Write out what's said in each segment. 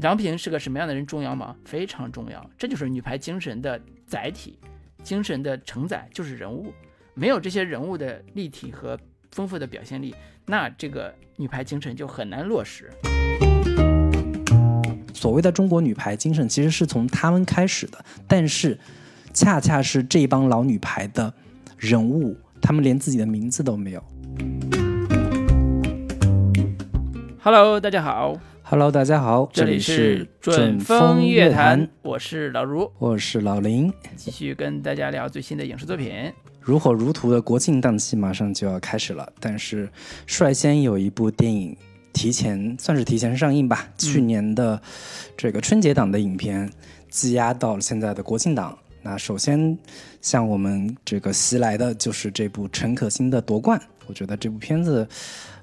郎平是个什么样的人重要吗？非常重要，这就是女排精神的载体，精神的承载就是人物。没有这些人物的立体和丰富的表现力，那这个女排精神就很难落实。所谓的中国女排精神，其实是从他们开始的，但是恰恰是这帮老女排的人物，他们连自己的名字都没有。Hello，大家好。Hello，大家好，这里是准风乐坛，我是老卢，我是老林，继续跟大家聊最新的影视作品。如火如荼的国庆档期马上就要开始了，但是率先有一部电影。提前算是提前上映吧。去年的这个春节档的影片，积压到了现在的国庆档。那首先向我们这个袭来的就是这部陈可辛的《夺冠》。我觉得这部片子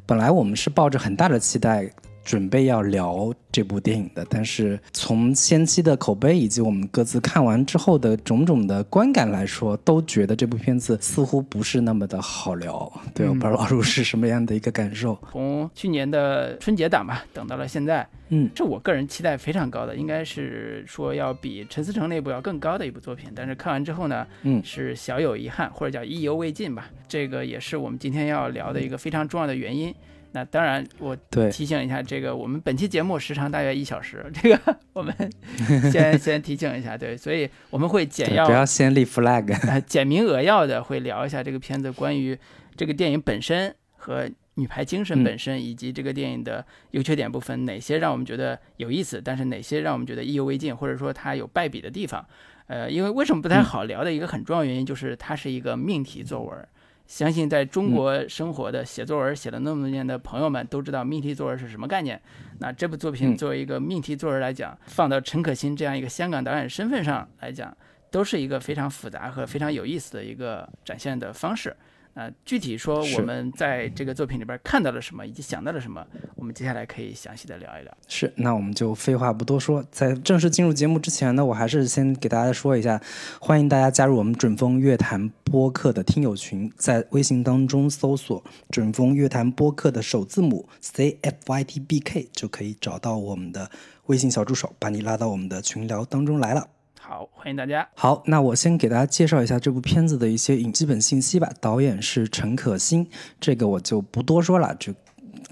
本来我们是抱着很大的期待。准备要聊这部电影的，但是从先期的口碑以及我们各自看完之后的种种的观感来说，都觉得这部片子似乎不是那么的好聊。对，我不知道老陆是什么样的一个感受。从去年的春节档吧，等到了现在，嗯，这我个人期待非常高的，应该是说要比陈思诚那部要更高的一部作品。但是看完之后呢，嗯，是小有遗憾，或者叫意犹未尽吧。这个也是我们今天要聊的一个非常重要的原因。那当然，我提醒一下，这个我们本期节目时长大约一小时，这个我们 先先提醒一下，对，所以我们会简要，不要先立 flag，简明扼要的会聊一下这个片子关于这个电影本身和女排精神本身，以及这个电影的优缺点部分，哪些让我们觉得有意思，但是哪些让我们觉得意犹未尽，或者说它有败笔的地方，呃，因为为什么不太好聊的一个很重要原因就是它是一个命题作文。相信在中国生活的写作文写了那么多年的朋友们都知道命题作文是什么概念。那这部作品作为一个命题作文来讲，放到陈可辛这样一个香港导演身份上来讲，都是一个非常复杂和非常有意思的一个展现的方式。呃，具体说我们在这个作品里边看到了什么，以及想到了什么，我们接下来可以详细的聊一聊。是，那我们就废话不多说，在正式进入节目之前呢，我还是先给大家说一下，欢迎大家加入我们准风乐坛播客的听友群，在微信当中搜索“准风乐坛播客”的首字母 C F Y T B K，就可以找到我们的微信小助手，把你拉到我们的群聊当中来了。好，欢迎大家。好，那我先给大家介绍一下这部片子的一些影基本信息吧。导演是陈可辛，这个我就不多说了。就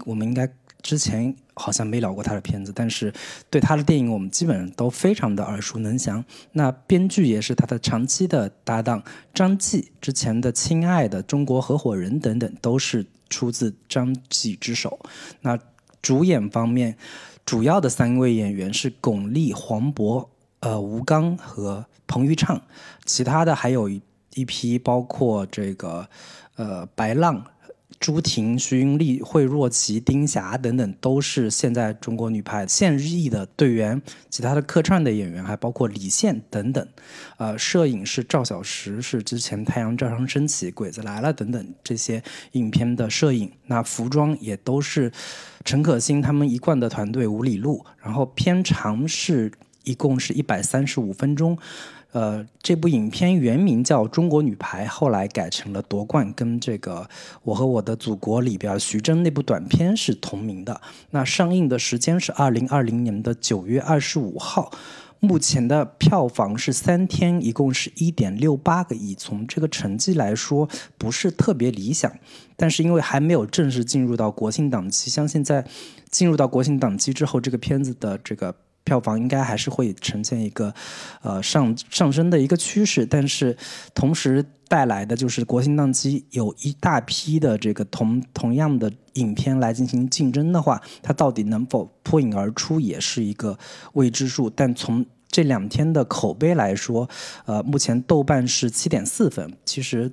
我们应该之前好像没聊过他的片子，但是对他的电影我们基本上都非常的耳熟能详。那编剧也是他的长期的搭档张继，之前的《亲爱的中国合伙人》等等都是出自张继之手。那主演方面，主要的三位演员是巩俐、黄渤。呃，吴刚和彭昱畅，其他的还有一一批，包括这个呃白浪、朱婷、徐云丽、惠若琪、丁霞等等，都是现在中国女排现役的队员。其他的客串的演员还包括李现等等。呃，摄影是赵小石，是之前《太阳照常升起》《鬼子来了》等等这些影片的摄影。那服装也都是陈可辛他们一贯的团队五里路。然后片长是。一共是一百三十五分钟，呃，这部影片原名叫《中国女排》，后来改成了《夺冠》，跟这个《我和我的祖国》里边徐峥那部短片是同名的。那上映的时间是二零二零年的九月二十五号，目前的票房是三天一共是一点六八个亿。从这个成绩来说，不是特别理想，但是因为还没有正式进入到国庆档期，相信在进入到国庆档期之后，这个片子的这个。票房应该还是会呈现一个，呃上上升的一个趋势，但是同时带来的就是国庆档期有一大批的这个同同样的影片来进行竞争的话，它到底能否脱颖而出也是一个未知数。但从这两天的口碑来说，呃，目前豆瓣是七点四分，其实。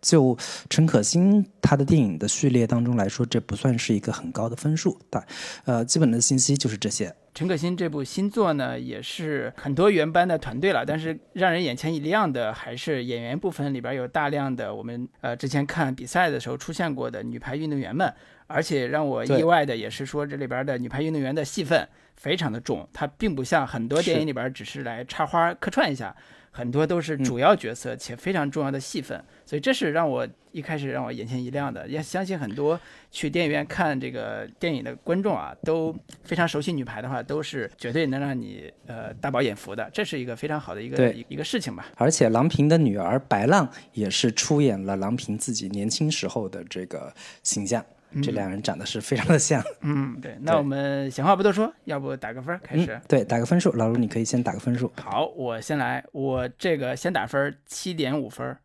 就陈可辛他的电影的序列当中来说，这不算是一个很高的分数。但，呃，基本的信息就是这些。陈可辛这部新作呢，也是很多原班的团队了，但是让人眼前一亮的还是演员部分里边有大量的我们呃之前看比赛的时候出现过的女排运动员们。而且让我意外的也是说，这里边的女排运动员的戏份非常的重，它并不像很多电影里边只是来插花客串一下，很多都是主要角色且非常重要的戏份，所以这是让我一开始让我眼前一亮的。也相信很多去电影院看这个电影的观众啊，都非常熟悉女排的话，都是绝对能让你呃大饱眼福的，这是一个非常好的一个一一个事情吧。而且郎平的女儿白浪也是出演了郎平自己年轻时候的这个形象，这两人长得是非常的像。嗯，对，那我们闲话不多说，要不打个分儿开始。嗯，对，打个分数，老卢你可以先打个分数。好，我先来，我这个先打分七点五分儿，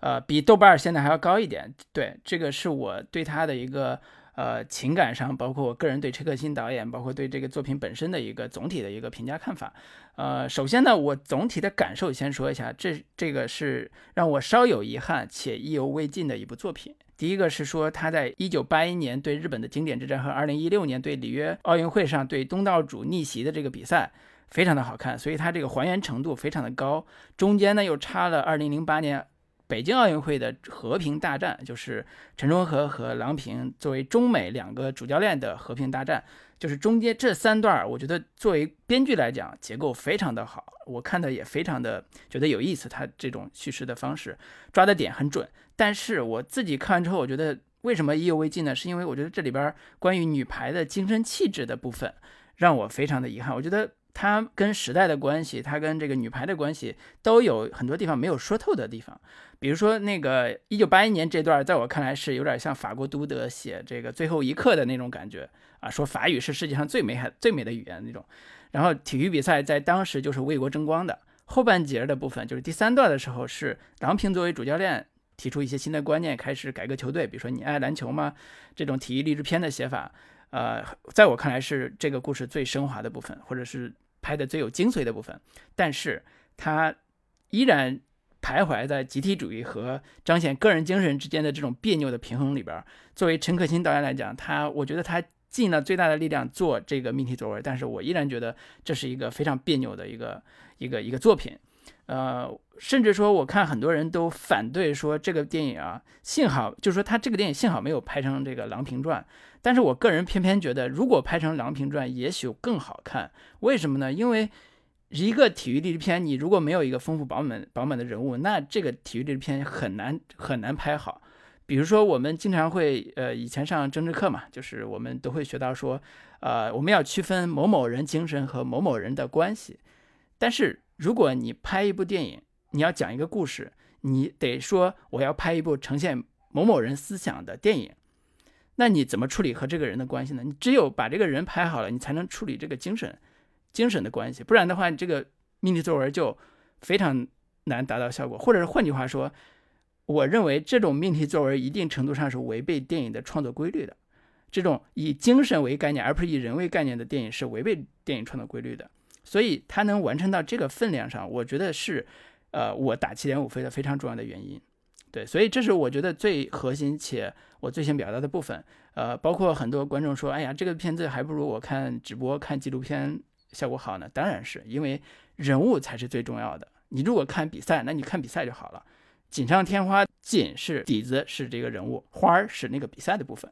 呃，比豆瓣儿现在还要高一点。对，这个是我对他的一个呃情感上，包括我个人对陈可辛导演，包括对这个作品本身的一个总体的一个评价看法。呃，首先呢，我总体的感受先说一下，这这个是让我稍有遗憾且意犹未尽的一部作品。第一个是说他在一九八一年对日本的经典之战和二零一六年对里约奥运会上对东道主逆袭的这个比赛，非常的好看，所以它这个还原程度非常的高。中间呢又插了二零零八年北京奥运会的和平大战，就是陈忠和和郎平作为中美两个主教练的和平大战。就是中间这三段，我觉得作为编剧来讲，结构非常的好，我看的也非常的觉得有意思。他这种叙事的方式抓的点很准，但是我自己看完之后，我觉得为什么意犹未尽呢？是因为我觉得这里边关于女排的精神气质的部分，让我非常的遗憾。我觉得它跟时代的关系，它跟这个女排的关系，都有很多地方没有说透的地方。比如说那个一九八一年这段，在我看来是有点像法国都德写这个最后一刻的那种感觉啊，说法语是世界上最美、最美的语言那种。然后体育比赛在当时就是为国争光的。后半截的部分就是第三段的时候，是郎平作为主教练提出一些新的观念，开始改革球队。比如说你爱篮球吗？这种体育励志片的写法，呃，在我看来是这个故事最升华的部分，或者是拍的最有精髓的部分。但是它依然。徘徊在集体主义和彰显个人精神之间的这种别扭的平衡里边。作为陈可辛导演来讲，他我觉得他尽了最大的力量做这个命题作文，但是我依然觉得这是一个非常别扭的一个一个一个作品。呃，甚至说我看很多人都反对说这个电影啊，幸好就是说他这个电影幸好没有拍成这个《郎平传》，但是我个人偏偏觉得，如果拍成《郎平传》，也许更好看。为什么呢？因为一个体育励志片，你如果没有一个丰富饱满饱满的人物，那这个体育励志片很难很难拍好。比如说，我们经常会呃，以前上政治课嘛，就是我们都会学到说，呃，我们要区分某某人精神和某某人的关系。但是如果你拍一部电影，你要讲一个故事，你得说我要拍一部呈现某某人思想的电影，那你怎么处理和这个人的关系呢？你只有把这个人拍好了，你才能处理这个精神。精神的关系，不然的话，你这个命题作文就非常难达到效果。或者是换句话说，我认为这种命题作文一定程度上是违背电影的创作规律的。这种以精神为概念，而不是以人为概念的电影是违背电影创作规律的。所以它能完成到这个分量上，我觉得是，呃，我打七点五分的非常重要的原因。对，所以这是我觉得最核心且我最想表达的部分。呃，包括很多观众说，哎呀，这个片子还不如我看直播、看纪录片。效果好呢？当然是因为人物才是最重要的。你如果看比赛，那你看比赛就好了。锦上添花，锦是底子，是这个人物，花儿是那个比赛的部分。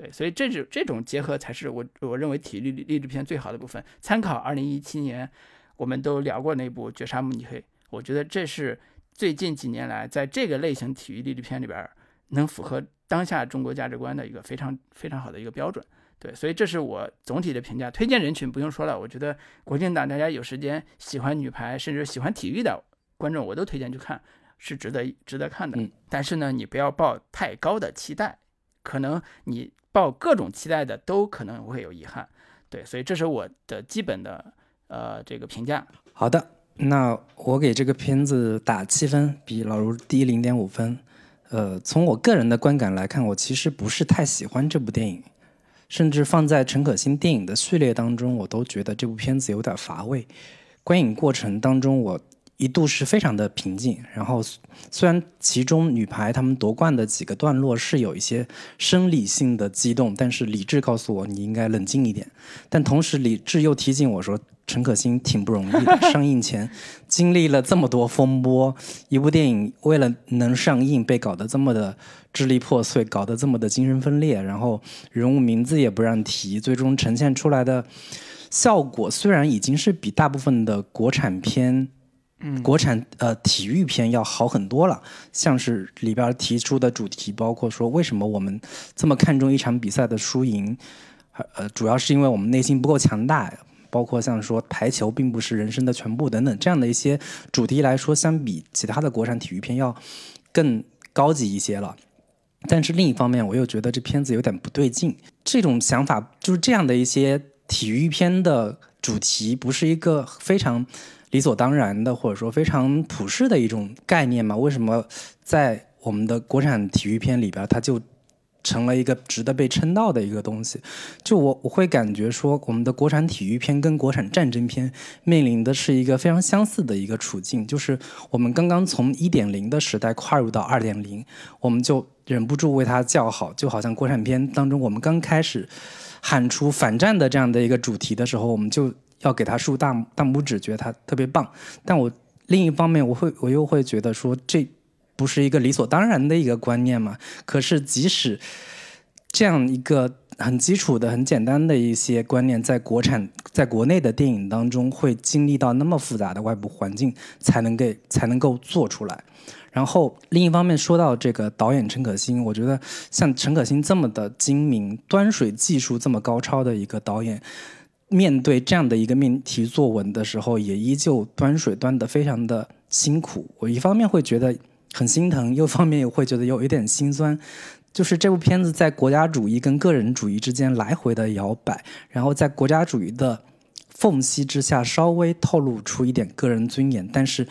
对，所以这种这种结合才是我我认为体育励志片最好的部分。参考二零一七年我们都聊过那部《绝杀慕尼黑》，我觉得这是最近几年来在这个类型体育励志片里边能符合当下中国价值观的一个非常非常好的一个标准。对，所以这是我总体的评价。推荐人群不用说了，我觉得国庆档大家有时间喜欢女排，甚至喜欢体育的观众，我都推荐去看，是值得值得看的。嗯，但是呢，你不要抱太高的期待，可能你抱各种期待的都可能会有遗憾。对，所以这是我的基本的呃这个评价。好的，那我给这个片子打七分，比老卢低零点五分。呃，从我个人的观感来看，我其实不是太喜欢这部电影。甚至放在陈可辛电影的序列当中，我都觉得这部片子有点乏味。观影过程当中，我一度是非常的平静，然后虽然其中女排她们夺冠的几个段落是有一些生理性的激动，但是理智告诉我你应该冷静一点。但同时理智又提醒我说，陈可辛挺不容易的，上映前经历了这么多风波，一部电影为了能上映被搞得这么的支离破碎，搞得这么的精神分裂，然后人物名字也不让提，最终呈现出来的效果虽然已经是比大部分的国产片。嗯，国产呃体育片要好很多了，像是里边提出的主题，包括说为什么我们这么看重一场比赛的输赢，呃，主要是因为我们内心不够强大，包括像说排球并不是人生的全部等等这样的一些主题来说，相比其他的国产体育片要更高级一些了。但是另一方面，我又觉得这片子有点不对劲，这种想法就是这样的一些体育片的主题，不是一个非常。理所当然的，或者说非常普世的一种概念嘛？为什么在我们的国产体育片里边，它就成了一个值得被称道的一个东西？就我我会感觉说，我们的国产体育片跟国产战争片面临的是一个非常相似的一个处境，就是我们刚刚从一点零的时代跨入到二点零，我们就忍不住为它叫好，就好像国产片当中，我们刚开始喊出反战的这样的一个主题的时候，我们就。要给他竖大大拇指，觉得他特别棒。但我另一方面，我会我又会觉得说，这不是一个理所当然的一个观念嘛？可是即使这样一个很基础的、很简单的一些观念，在国产在国内的电影当中，会经历到那么复杂的外部环境，才能给才能够做出来。然后另一方面，说到这个导演陈可辛，我觉得像陈可辛这么的精明、端水技术这么高超的一个导演。面对这样的一个命题作文的时候，也依旧端水端得非常的辛苦。我一方面会觉得很心疼，又方面又会觉得有一点心酸。就是这部片子在国家主义跟个人主义之间来回的摇摆，然后在国家主义的缝隙之下稍微透露出一点个人尊严，但是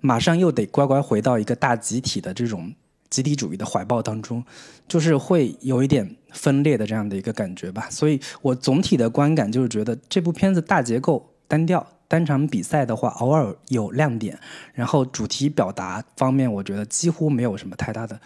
马上又得乖乖回到一个大集体的这种。集体主义的怀抱当中，就是会有一点分裂的这样的一个感觉吧。所以我总体的观感就是觉得这部片子大结构单调，单场比赛的话偶尔有亮点，然后主题表达方面，我觉得几乎没有什么太大的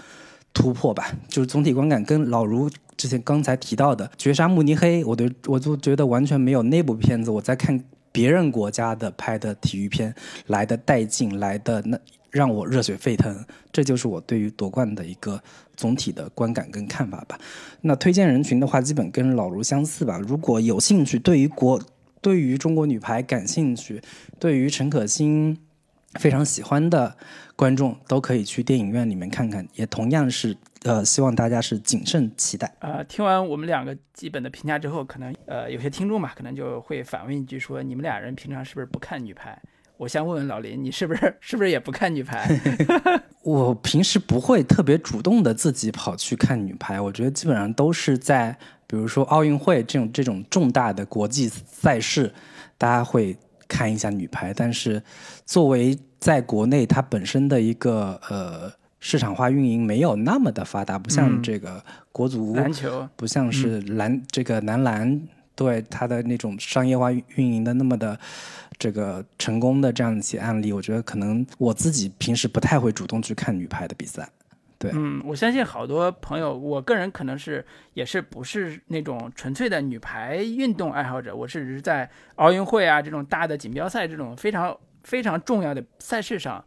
突破吧。就是总体观感跟老卢之前刚才提到的《绝杀慕尼黑》，我的我就觉得完全没有那部片子我在看别人国家的拍的体育片来的带劲，来的那。让我热血沸腾，这就是我对于夺冠的一个总体的观感跟看法吧。那推荐人群的话，基本跟老卢相似吧。如果有兴趣，对于国，对于中国女排感兴趣，对于陈可辛非常喜欢的观众，都可以去电影院里面看看。也同样是，呃，希望大家是谨慎期待。呃，听完我们两个基本的评价之后，可能呃有些听众吧，可能就会反问一句说：你们俩人平常是不是不看女排？我先问问老林，你是不是是不是也不看女排？我平时不会特别主动的自己跑去看女排，我觉得基本上都是在比如说奥运会这种这种重大的国际赛事，大家会看一下女排。但是作为在国内它本身的一个呃市场化运营没有那么的发达，不像这个国足篮球，不像是篮这个男篮，对它的那种商业化运营的那么的。这个成功的这样一些案例，我觉得可能我自己平时不太会主动去看女排的比赛。对，嗯，我相信好多朋友，我个人可能是也是不是那种纯粹的女排运动爱好者，我是在奥运会啊这种大的锦标赛这种非常非常重要的赛事上。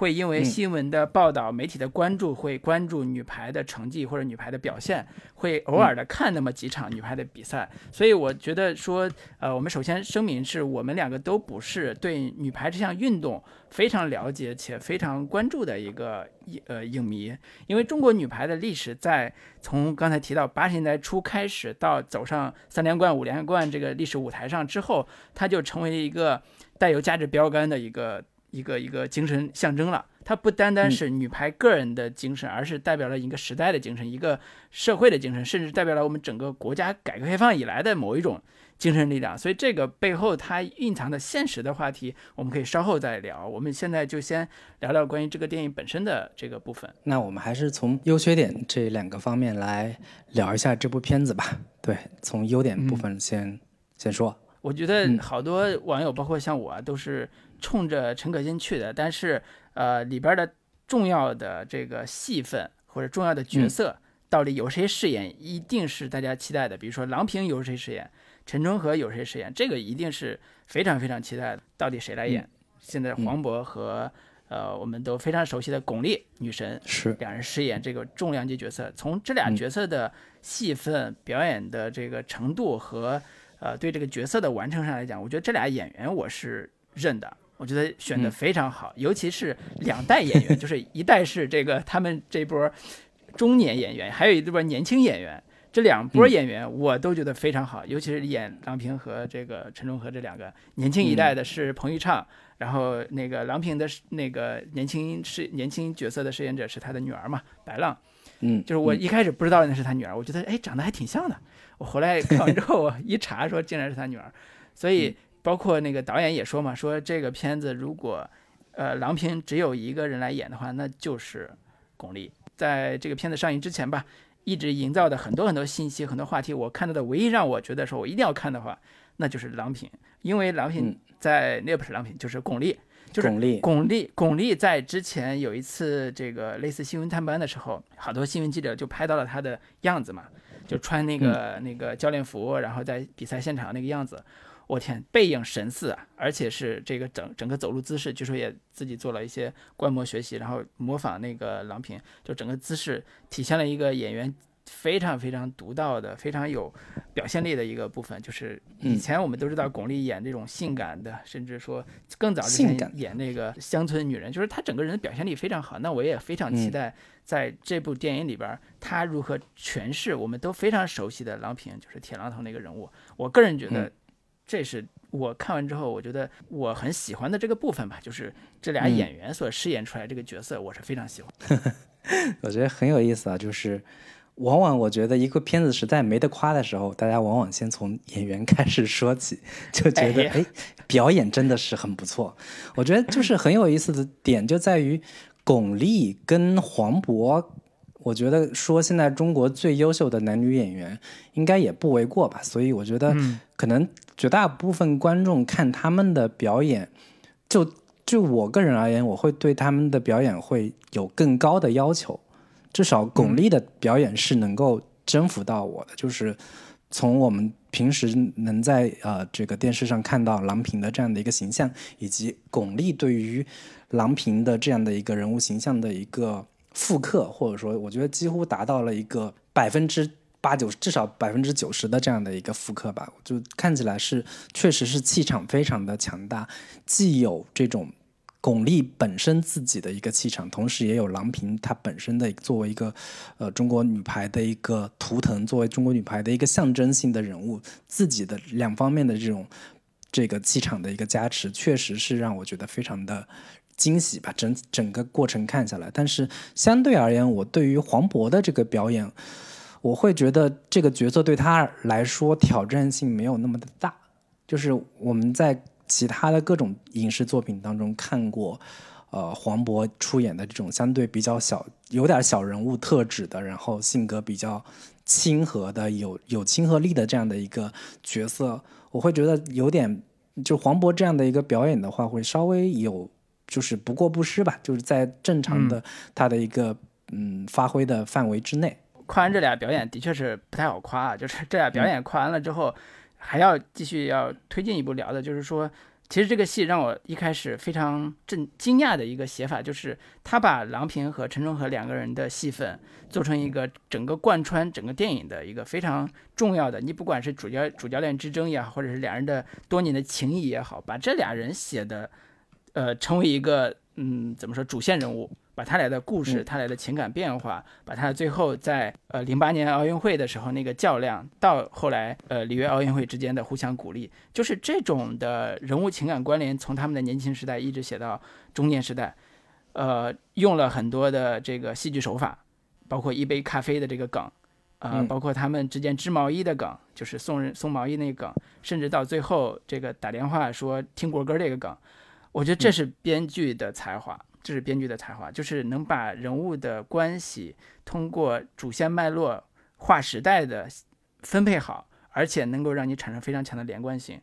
会因为新闻的报道、媒体的关注，会关注女排的成绩或者女排的表现，会偶尔的看那么几场女排的比赛。所以我觉得说，呃，我们首先声明是我们两个都不是对女排这项运动非常了解且非常关注的一个呃影迷。因为中国女排的历史在从刚才提到八十年代初开始到走上三连冠、五连冠这个历史舞台上之后，它就成为一个带有价值标杆的一个。一个一个精神象征了，它不单单是女排个人的。精神，而是代表了一个时代的。精神，一个社会的。精神，甚至代表了我们整个国家改革开放以来的。某一种精神力量。所以，这个背后它蕴藏的。现实的。话题，我们可以稍后再聊。我们现在就先聊聊关于这个电影本身的。这个部分。那我们还是从优缺点这两个方面来聊一下这部片子吧。对，从优点部分先先说。我觉得好多网友，包括像我，都是冲着陈可辛去的。但是，呃，里边的重要的这个戏份或者重要的角色，到底由谁饰演，一定是大家期待的。比如说郎平由谁饰演，陈忠和由谁饰演，这个一定是非常非常期待的。到底谁来演？现在黄渤和呃我们都非常熟悉的巩俐女神是两人饰演这个重量级角色。从这俩角色的戏份、表演的这个程度和呃，对这个角色的完成上来讲，我觉得这俩演员我是认的，我觉得选的非常好，尤其是两代演员，就是一代是这个他们这波中年演员，还有一波年轻演员，这两波演员我都觉得非常好，尤其是演郎平和这个陈忠和这两个年轻一代的是彭昱畅，然后那个郎平的那个年轻是年轻角色的饰演者是他的女儿嘛，白浪，嗯，就是我一开始不知道那是他女儿，我觉得哎长得还挺像的。我回来看完之后，我一查说竟然是他女儿，所以包括那个导演也说嘛，说这个片子如果，呃，郎平只有一个人来演的话，那就是巩俐。在这个片子上映之前吧，一直营造的很多很多信息、很多话题，我看到的唯一让我觉得说我一定要看的话，那就是郎平，因为郎平在那不是郎平，就是巩俐，就是巩俐。巩俐，巩俐在之前有一次这个类似新闻探班的时候，好多新闻记者就拍到了她的样子嘛。就穿那个那个教练服，然后在比赛现场那个样子，我天，背影神似啊！而且是这个整整个走路姿势，据说也自己做了一些观摩学习，然后模仿那个郎平，就整个姿势体现了一个演员非常非常独到的、非常有表现力的一个部分。就是以前我们都知道巩俐演这种性感的，甚至说更早之前演那个乡村女人，就是她整个人的表现力非常好。那我也非常期待。在这部电影里边，她如何诠释我们都非常熟悉的郎平，就是铁榔头那个人物。我个人觉得，这是我看完之后，我觉得我很喜欢的这个部分吧，就是这俩演员所饰演出来这个角色，我是非常喜欢。我觉得很有意思啊，就是往往我觉得一个片子实在没得夸的时候，大家往往先从演员开始说起，就觉得哎，表演真的是很不错。我觉得就是很有意思的点就在于。巩俐跟黄渤，我觉得说现在中国最优秀的男女演员，应该也不为过吧。所以我觉得，可能绝大部分观众看他们的表演，就就我个人而言，我会对他们的表演会有更高的要求。至少巩俐的表演是能够征服到我的，就是从我们平时能在呃这个电视上看到郎平的这样的一个形象，以及巩俐对于。郎平的这样的一个人物形象的一个复刻，或者说，我觉得几乎达到了一个百分之八九，至少百分之九十的这样的一个复刻吧。就看起来是，确实是气场非常的强大，既有这种巩俐本身自己的一个气场，同时也有郎平她本身的作为一个呃中国女排的一个图腾，作为中国女排的一个象征性的人物，自己的两方面的这种这个气场的一个加持，确实是让我觉得非常的。惊喜吧，整整个过程看下来，但是相对而言，我对于黄渤的这个表演，我会觉得这个角色对他来说挑战性没有那么的大。就是我们在其他的各种影视作品当中看过，呃，黄渤出演的这种相对比较小、有点小人物特质的，然后性格比较亲和的、有有亲和力的这样的一个角色，我会觉得有点，就黄渤这样的一个表演的话，会稍微有。就是不过不失吧，就是在正常的他的一个嗯发挥的范围之内。夸完这俩表演的确是不太好夸啊，就是这俩表演夸完了之后，还要继续要推进一步聊的，就是说，其实这个戏让我一开始非常震惊讶的一个写法，就是他把郎平和陈忠和两个人的戏份做成一个整个贯穿整个电影的一个非常重要的，你不管是主教主教练之争也好，或者是两人的多年的情谊也好，把这俩人写的。呃，成为一个嗯，怎么说主线人物，把他俩的故事、他俩的情感变化，把他最后在呃零八年奥运会的时候那个较量，到后来呃里约奥运会之间的互相鼓励，就是这种的人物情感关联，从他们的年轻时代一直写到中年时代，呃，用了很多的这个戏剧手法，包括一杯咖啡的这个梗，啊，包括他们之间织毛衣的梗，就是送人送毛衣那个梗，甚至到最后这个打电话说听国歌这个梗。我觉得这是编剧的才华，这是编剧的才华，就是能把人物的关系通过主线脉络、划时代的分配好，而且能够让你产生非常强的连贯性。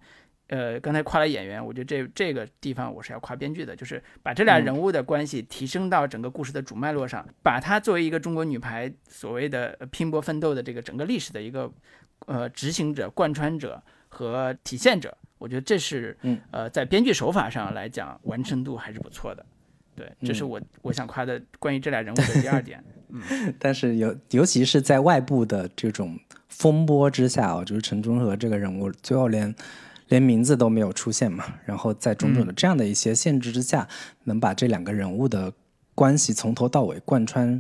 呃，刚才夸了演员，我觉得这这个地方我是要夸编剧的，就是把这俩人物的关系提升到整个故事的主脉络上，把它作为一个中国女排所谓的拼搏奋斗的这个整个历史的一个呃执行者、贯穿者和体现者，我觉得这是呃在编剧手法上来讲完成度还是不错的。对，这是我我想夸的关于这俩人物的第二点。嗯，但是尤尤其是在外部的这种风波之下啊，就是陈忠和这个人物最后连连名字都没有出现嘛，然后在种种的这样的一些限制之下，能把这两个人物的关系从头到尾贯穿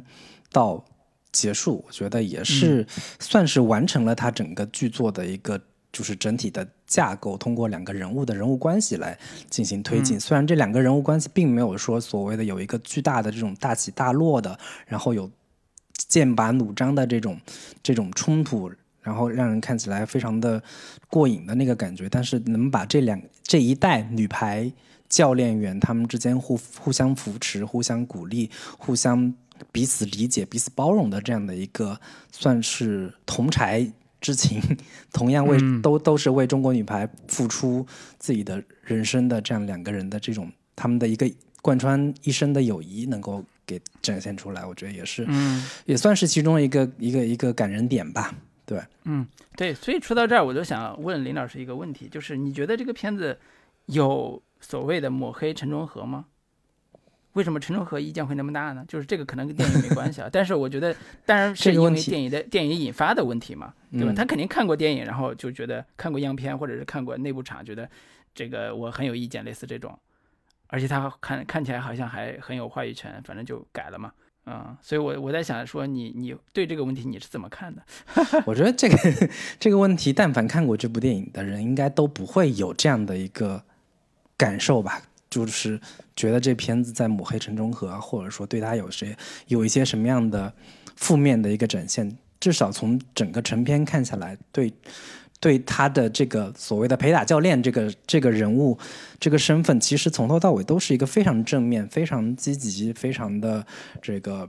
到结束，我觉得也是算是完成了他整个剧作的一个。就是整体的架构，通过两个人物的人物关系来进行推进。虽然这两个人物关系并没有说所谓的有一个巨大的这种大起大落的，然后有剑拔弩张的这种这种冲突，然后让人看起来非常的过瘾的那个感觉。但是能把这两这一代女排教练员他们之间互互相扶持、互相鼓励、互相彼此理解、彼此包容的这样的一个，算是同柴。之情，同样为都都是为中国女排付出自己的人生的这样两个人的这种他们的一个贯穿一生的友谊，能够给展现出来，我觉得也是，嗯，也算是其中一个一个一个感人点吧。对，嗯，对，所以说到这儿，我就想问林老师一个问题，就是你觉得这个片子有所谓的抹黑陈忠和吗？为什么陈忠和意见会那么大呢？就是这个可能跟电影没关系啊，但是我觉得当然是因为电影的电影引发的问题嘛，对吧？他肯定看过电影，然后就觉得看过样片或者是看过内部场，觉得这个我很有意见，类似这种，而且他看看起来好像还很有话语权，反正就改了嘛，嗯，所以我我在想说你你对这个问题你是怎么看的？我觉得这个这个问题，但凡看过这部电影的人，应该都不会有这样的一个感受吧。就是觉得这片子在抹黑陈忠和，或者说对他有谁有一些什么样的负面的一个展现。至少从整个成片看下来，对对他的这个所谓的陪打教练这个这个人物这个身份，其实从头到尾都是一个非常正面、非常积极、非常的这个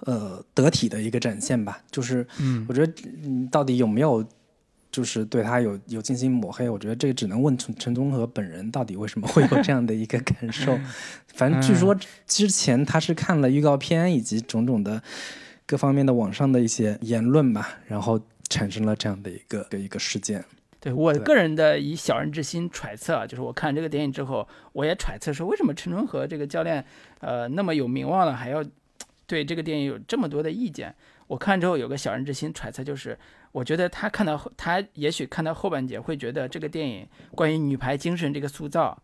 呃得体的一个展现吧。就是，嗯，我觉得嗯，到底有没有？就是对他有有进行抹黑，我觉得这个只能问陈陈忠和本人到底为什么会有这样的一个感受。反正据说之前他是看了预告片以及种种的各方面的网上的一些言论吧，然后产生了这样的一个一个事件。对我个人的以小人之心揣测，就是我看这个电影之后，我也揣测说，为什么陈忠和这个教练呃那么有名望了，还要对这个电影有这么多的意见？我看之后有个小人之心揣测，就是我觉得他看到他也许看到后半节会觉得这个电影关于女排精神这个塑造，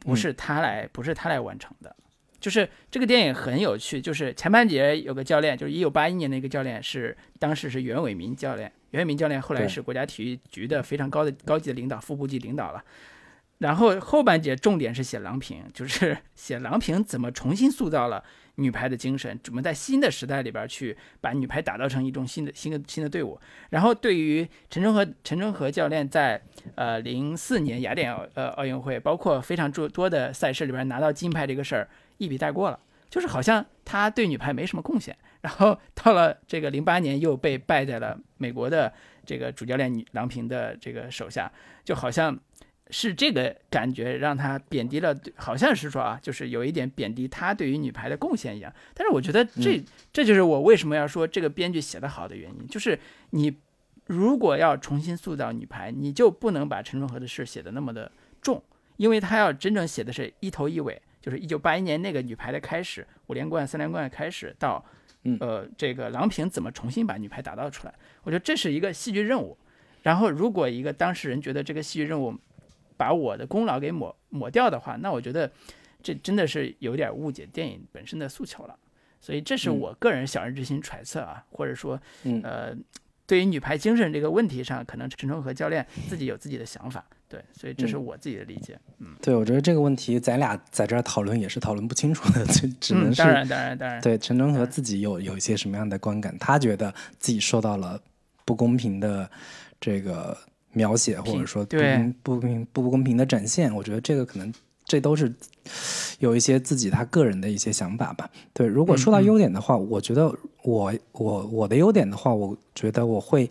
不是他来不是他来完成的，就是这个电影很有趣，就是前半节有个教练，就是一九八一年的一个教练是当时是袁伟民教练，袁伟民教练后来是国家体育局的非常高的高级的领导，副部级领导了。然后后半节重点是写郎平，就是 写郎平怎么重新塑造了。女排的精神，怎么在新的时代里边去把女排打造成一种新的新的新的队伍？然后对于陈忠和陈忠和教练在呃零四年雅典呃奥运会，包括非常多多的赛事里边拿到金牌这个事儿一笔带过了，就是好像他对女排没什么贡献。然后到了这个零八年又被败在了美国的这个主教练郎平的这个手下，就好像。是这个感觉让他贬低了，好像是说啊，就是有一点贬低他对于女排的贡献一样。但是我觉得这这就是我为什么要说这个编剧写的好的原因，就是你如果要重新塑造女排，你就不能把陈忠和的事写得那么的重，因为他要真正写的是一头一尾，就是一九八一年那个女排的开始，五连冠、三连冠开始到，呃，这个郎平怎么重新把女排打造出来，我觉得这是一个戏剧任务。然后如果一个当事人觉得这个戏剧任务，把我的功劳给抹抹掉的话，那我觉得这真的是有点误解电影本身的诉求了。所以这是我个人小人之心揣测啊，或者说，呃，对于女排精神这个问题上，可能陈忠和教练自己有自己的想法。对，所以这是我自己的理解。嗯，对，我觉得这个问题咱俩在这儿讨论也是讨论不清楚的，就只能是当然当然当然。对，陈忠和自己有有一些什么样的观感，他觉得自己受到了不公平的这个。描写或者说不公不公不不公平的展现，我觉得这个可能这都是有一些自己他个人的一些想法吧。对，如果说到优点的话，我觉得我我我的优点的话，我觉得我会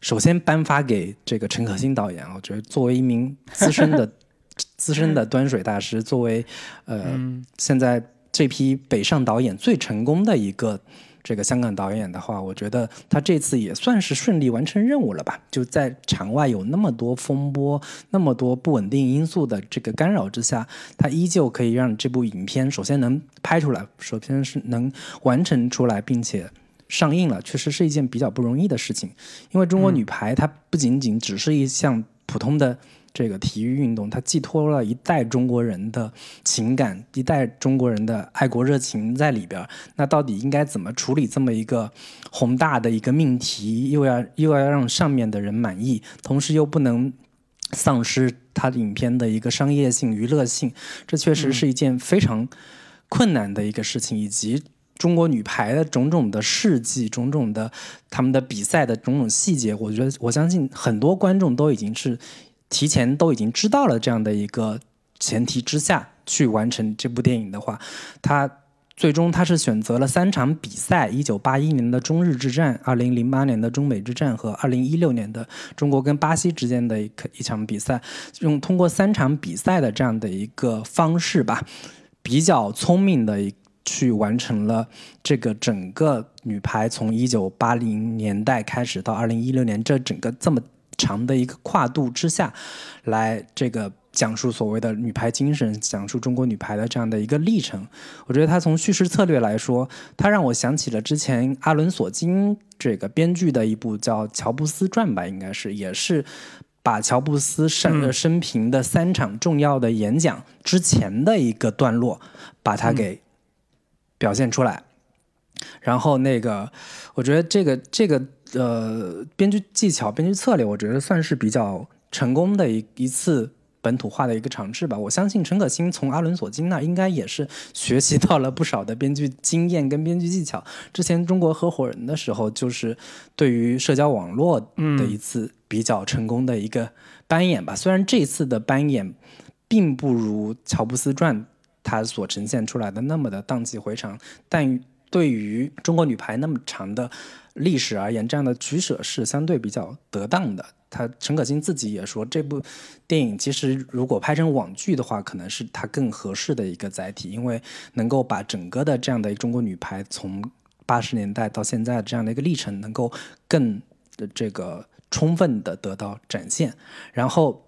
首先颁发给这个陈可辛导演。我觉得作为一名资深的 资深的端水大师，作为呃现在这批北上导演最成功的一个。这个香港导演的话，我觉得他这次也算是顺利完成任务了吧？就在场外有那么多风波、那么多不稳定因素的这个干扰之下，他依旧可以让这部影片首先能拍出来，首先是能完成出来，并且上映了，确实是一件比较不容易的事情。因为中国女排，它不仅仅只是一项普通的。这个体育运动，它寄托了一代中国人的情感，一代中国人的爱国热情在里边那到底应该怎么处理这么一个宏大的一个命题？又要又要让上面的人满意，同时又不能丧失它的影片的一个商业性、娱乐性，这确实是一件非常困难的一个事情。以及中国女排的种种的事迹、种种的他们的比赛的种种细节，我觉得我相信很多观众都已经是。提前都已经知道了这样的一个前提之下去完成这部电影的话，他最终他是选择了三场比赛：一九八一年的中日之战、二零零八年的中美之战和二零一六年的中国跟巴西之间的一个一场比赛，用通过三场比赛的这样的一个方式吧，比较聪明的一去完成了这个整个女排从一九八零年代开始到二零一六年这整个这么。长的一个跨度之下，来这个讲述所谓的女排精神，讲述中国女排的这样的一个历程。我觉得他从叙事策略来说，他让我想起了之前阿伦索金这个编剧的一部叫《乔布斯传》吧，应该是也是把乔布斯生生平的三场重要的演讲之前的一个段落，把它给表现出来。然后那个，我觉得这个这个。呃，编剧技巧、编剧策略，我觉得算是比较成功的一一次本土化的一个尝试吧。我相信陈可辛从阿伦索金那应该也是学习到了不少的编剧经验跟编剧技巧。之前中国合伙人的时候，就是对于社交网络的一次比较成功的一个扮演吧。虽然这次的扮演并不如《乔布斯传》它所呈现出来的那么的荡气回肠，但对于中国女排那么长的。历史而言，这样的取舍是相对比较得当的。他陈可辛自己也说，这部电影其实如果拍成网剧的话，可能是他更合适的一个载体，因为能够把整个的这样的中国女排从八十年代到现在这样的一个历程，能够更这个充分的得到展现。然后，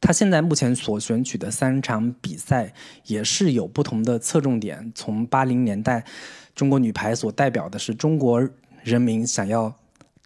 他现在目前所选取的三场比赛也是有不同的侧重点。从八零年代，中国女排所代表的是中国。人民想要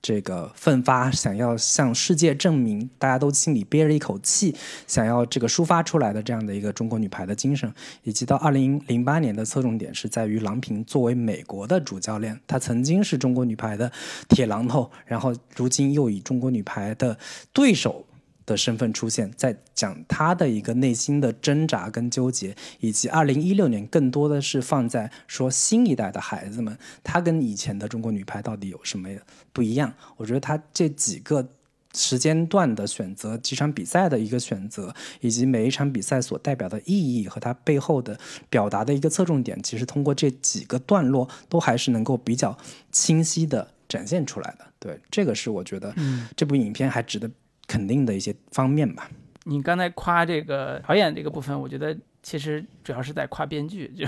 这个奋发，想要向世界证明，大家都心里憋着一口气，想要这个抒发出来的这样的一个中国女排的精神，以及到二零零八年的侧重点是在于郎平作为美国的主教练，她曾经是中国女排的铁榔头，然后如今又以中国女排的对手。的身份出现在讲他的一个内心的挣扎跟纠结，以及二零一六年更多的是放在说新一代的孩子们，他跟以前的中国女排到底有什么不一样？我觉得他这几个时间段的选择，几场比赛的一个选择，以及每一场比赛所代表的意义和它背后的表达的一个侧重点，其实通过这几个段落都还是能够比较清晰的展现出来的。对，这个是我觉得这部影片还值得。肯定的一些方面吧。你刚才夸这个导演这个部分，我觉得其实主要是在夸编剧，就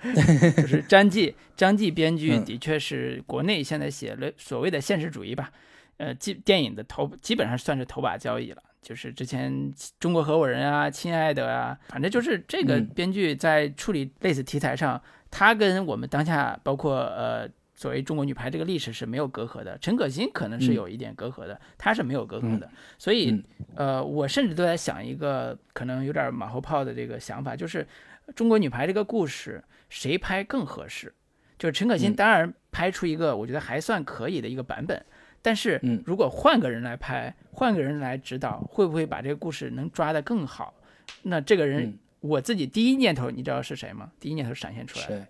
就是张继，张继编剧的确是国内现在写了所谓的现实主义吧，呃，基电影的头基本上算是头把交椅了。就是之前中国合伙人啊，亲爱的啊，反正就是这个编剧在处理类似题材上，他跟我们当下包括呃。所谓中国女排这个历史是没有隔阂的，陈可辛可能是有一点隔阂的，他是没有隔阂的。所以，呃，我甚至都在想一个可能有点马后炮的这个想法，就是中国女排这个故事谁拍更合适？就是陈可辛当然拍出一个我觉得还算可以的一个版本，但是如果换个人来拍，换个人来指导，会不会把这个故事能抓得更好？那这个人我自己第一念头你知道是谁吗？第一念头闪现出来，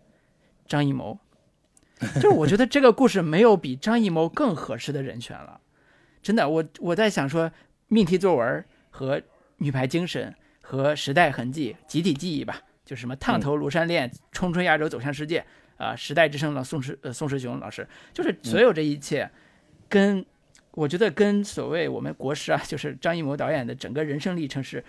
张艺谋。就是我觉得这个故事没有比张艺谋更合适的人选了，真的，我我在想说命题作文和女排精神和时代痕迹集体记忆吧，就什么烫头庐山恋，冲出亚洲走向世界啊，时代之声的宋世呃宋世雄老师，就是所有这一切，跟我觉得跟所谓我们国师啊，就是张艺谋导演的整个人生历程是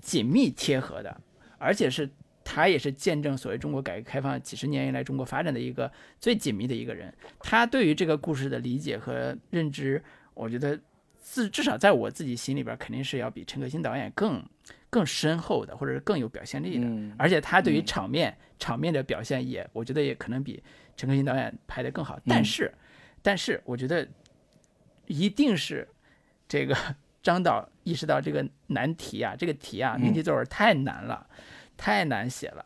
紧密贴合的，而且是他也是见证所谓中国改革开放几十年以来中国发展的一个最紧密的一个人。他对于这个故事的理解和认知，我觉得自至少在我自己心里边，肯定是要比陈可辛导演更更深厚的，或者是更有表现力的。而且他对于场面场面的表现也，我觉得也可能比陈可辛导演拍的更好。但是，但是我觉得。一定是这个张导意识到这个难题啊，这个题啊，命题作文太难了，太难写了。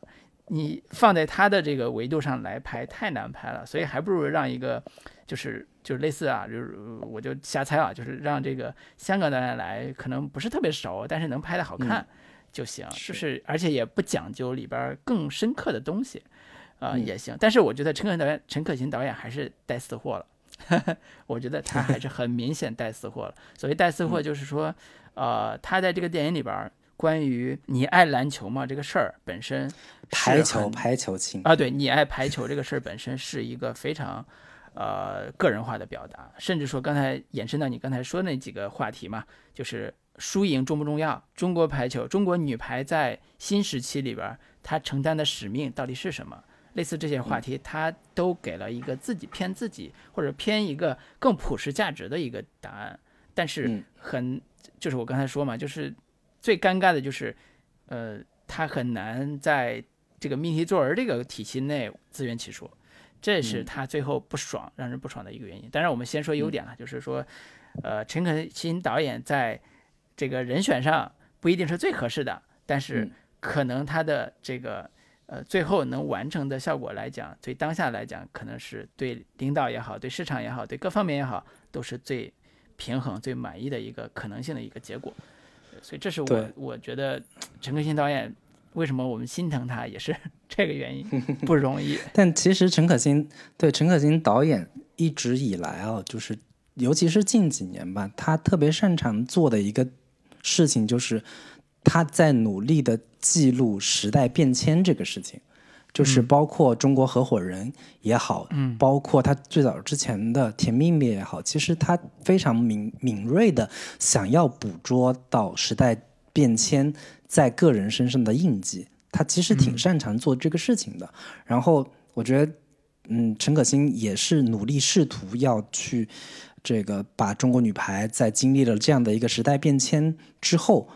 你放在他的这个维度上来拍，太难拍了。所以还不如让一个，就是就是类似啊，就是我就瞎猜啊，就是让这个香港导演来，可能不是特别熟，但是能拍的好看就行。就是而且也不讲究里边更深刻的东西啊也行。但是我觉得陈可导演，陈可辛导演还是带私货了。我觉得他还是很明显带私货了。所谓带私货，就是说，呃，他在这个电影里边，关于你爱篮球吗这个事儿本身，排球排球情啊，对你爱排球这个事儿本身是一个非常，呃，个人化的表达。甚至说，刚才延伸到你刚才说那几个话题嘛，就是输赢重不重要？中国排球，中国女排在新时期里边，她承担的使命到底是什么？类似这些话题，他都给了一个自己偏自己或者偏一个更普世价值的一个答案，但是很就是我刚才说嘛，就是最尴尬的就是，呃，他很难在这个命题作文这个体系内自圆其说，这是他最后不爽让人不爽的一个原因。当然，我们先说优点了，就是说，呃，陈可辛导演在这个人选上不一定是最合适的，但是可能他的这个。呃，最后能完成的效果来讲，对当下来讲，可能是对领导也好，对市场也好，对各方面也好，都是最平衡、最满意的一个可能性的一个结果。所以这是我我觉得陈可辛导演为什么我们心疼他，也是 这个原因，不容易。但其实陈可辛对陈可辛导演一直以来啊，就是尤其是近几年吧，他特别擅长做的一个事情就是。他在努力的记录时代变迁这个事情，就是包括中国合伙人也好，嗯，包括他最早之前的甜蜜蜜也好，其实他非常敏敏锐的想要捕捉到时代变迁在个人身上的印记，他其实挺擅长做这个事情的。然后我觉得，嗯，陈可辛也是努力试图要去这个把中国女排在经历了这样的一个时代变迁之后。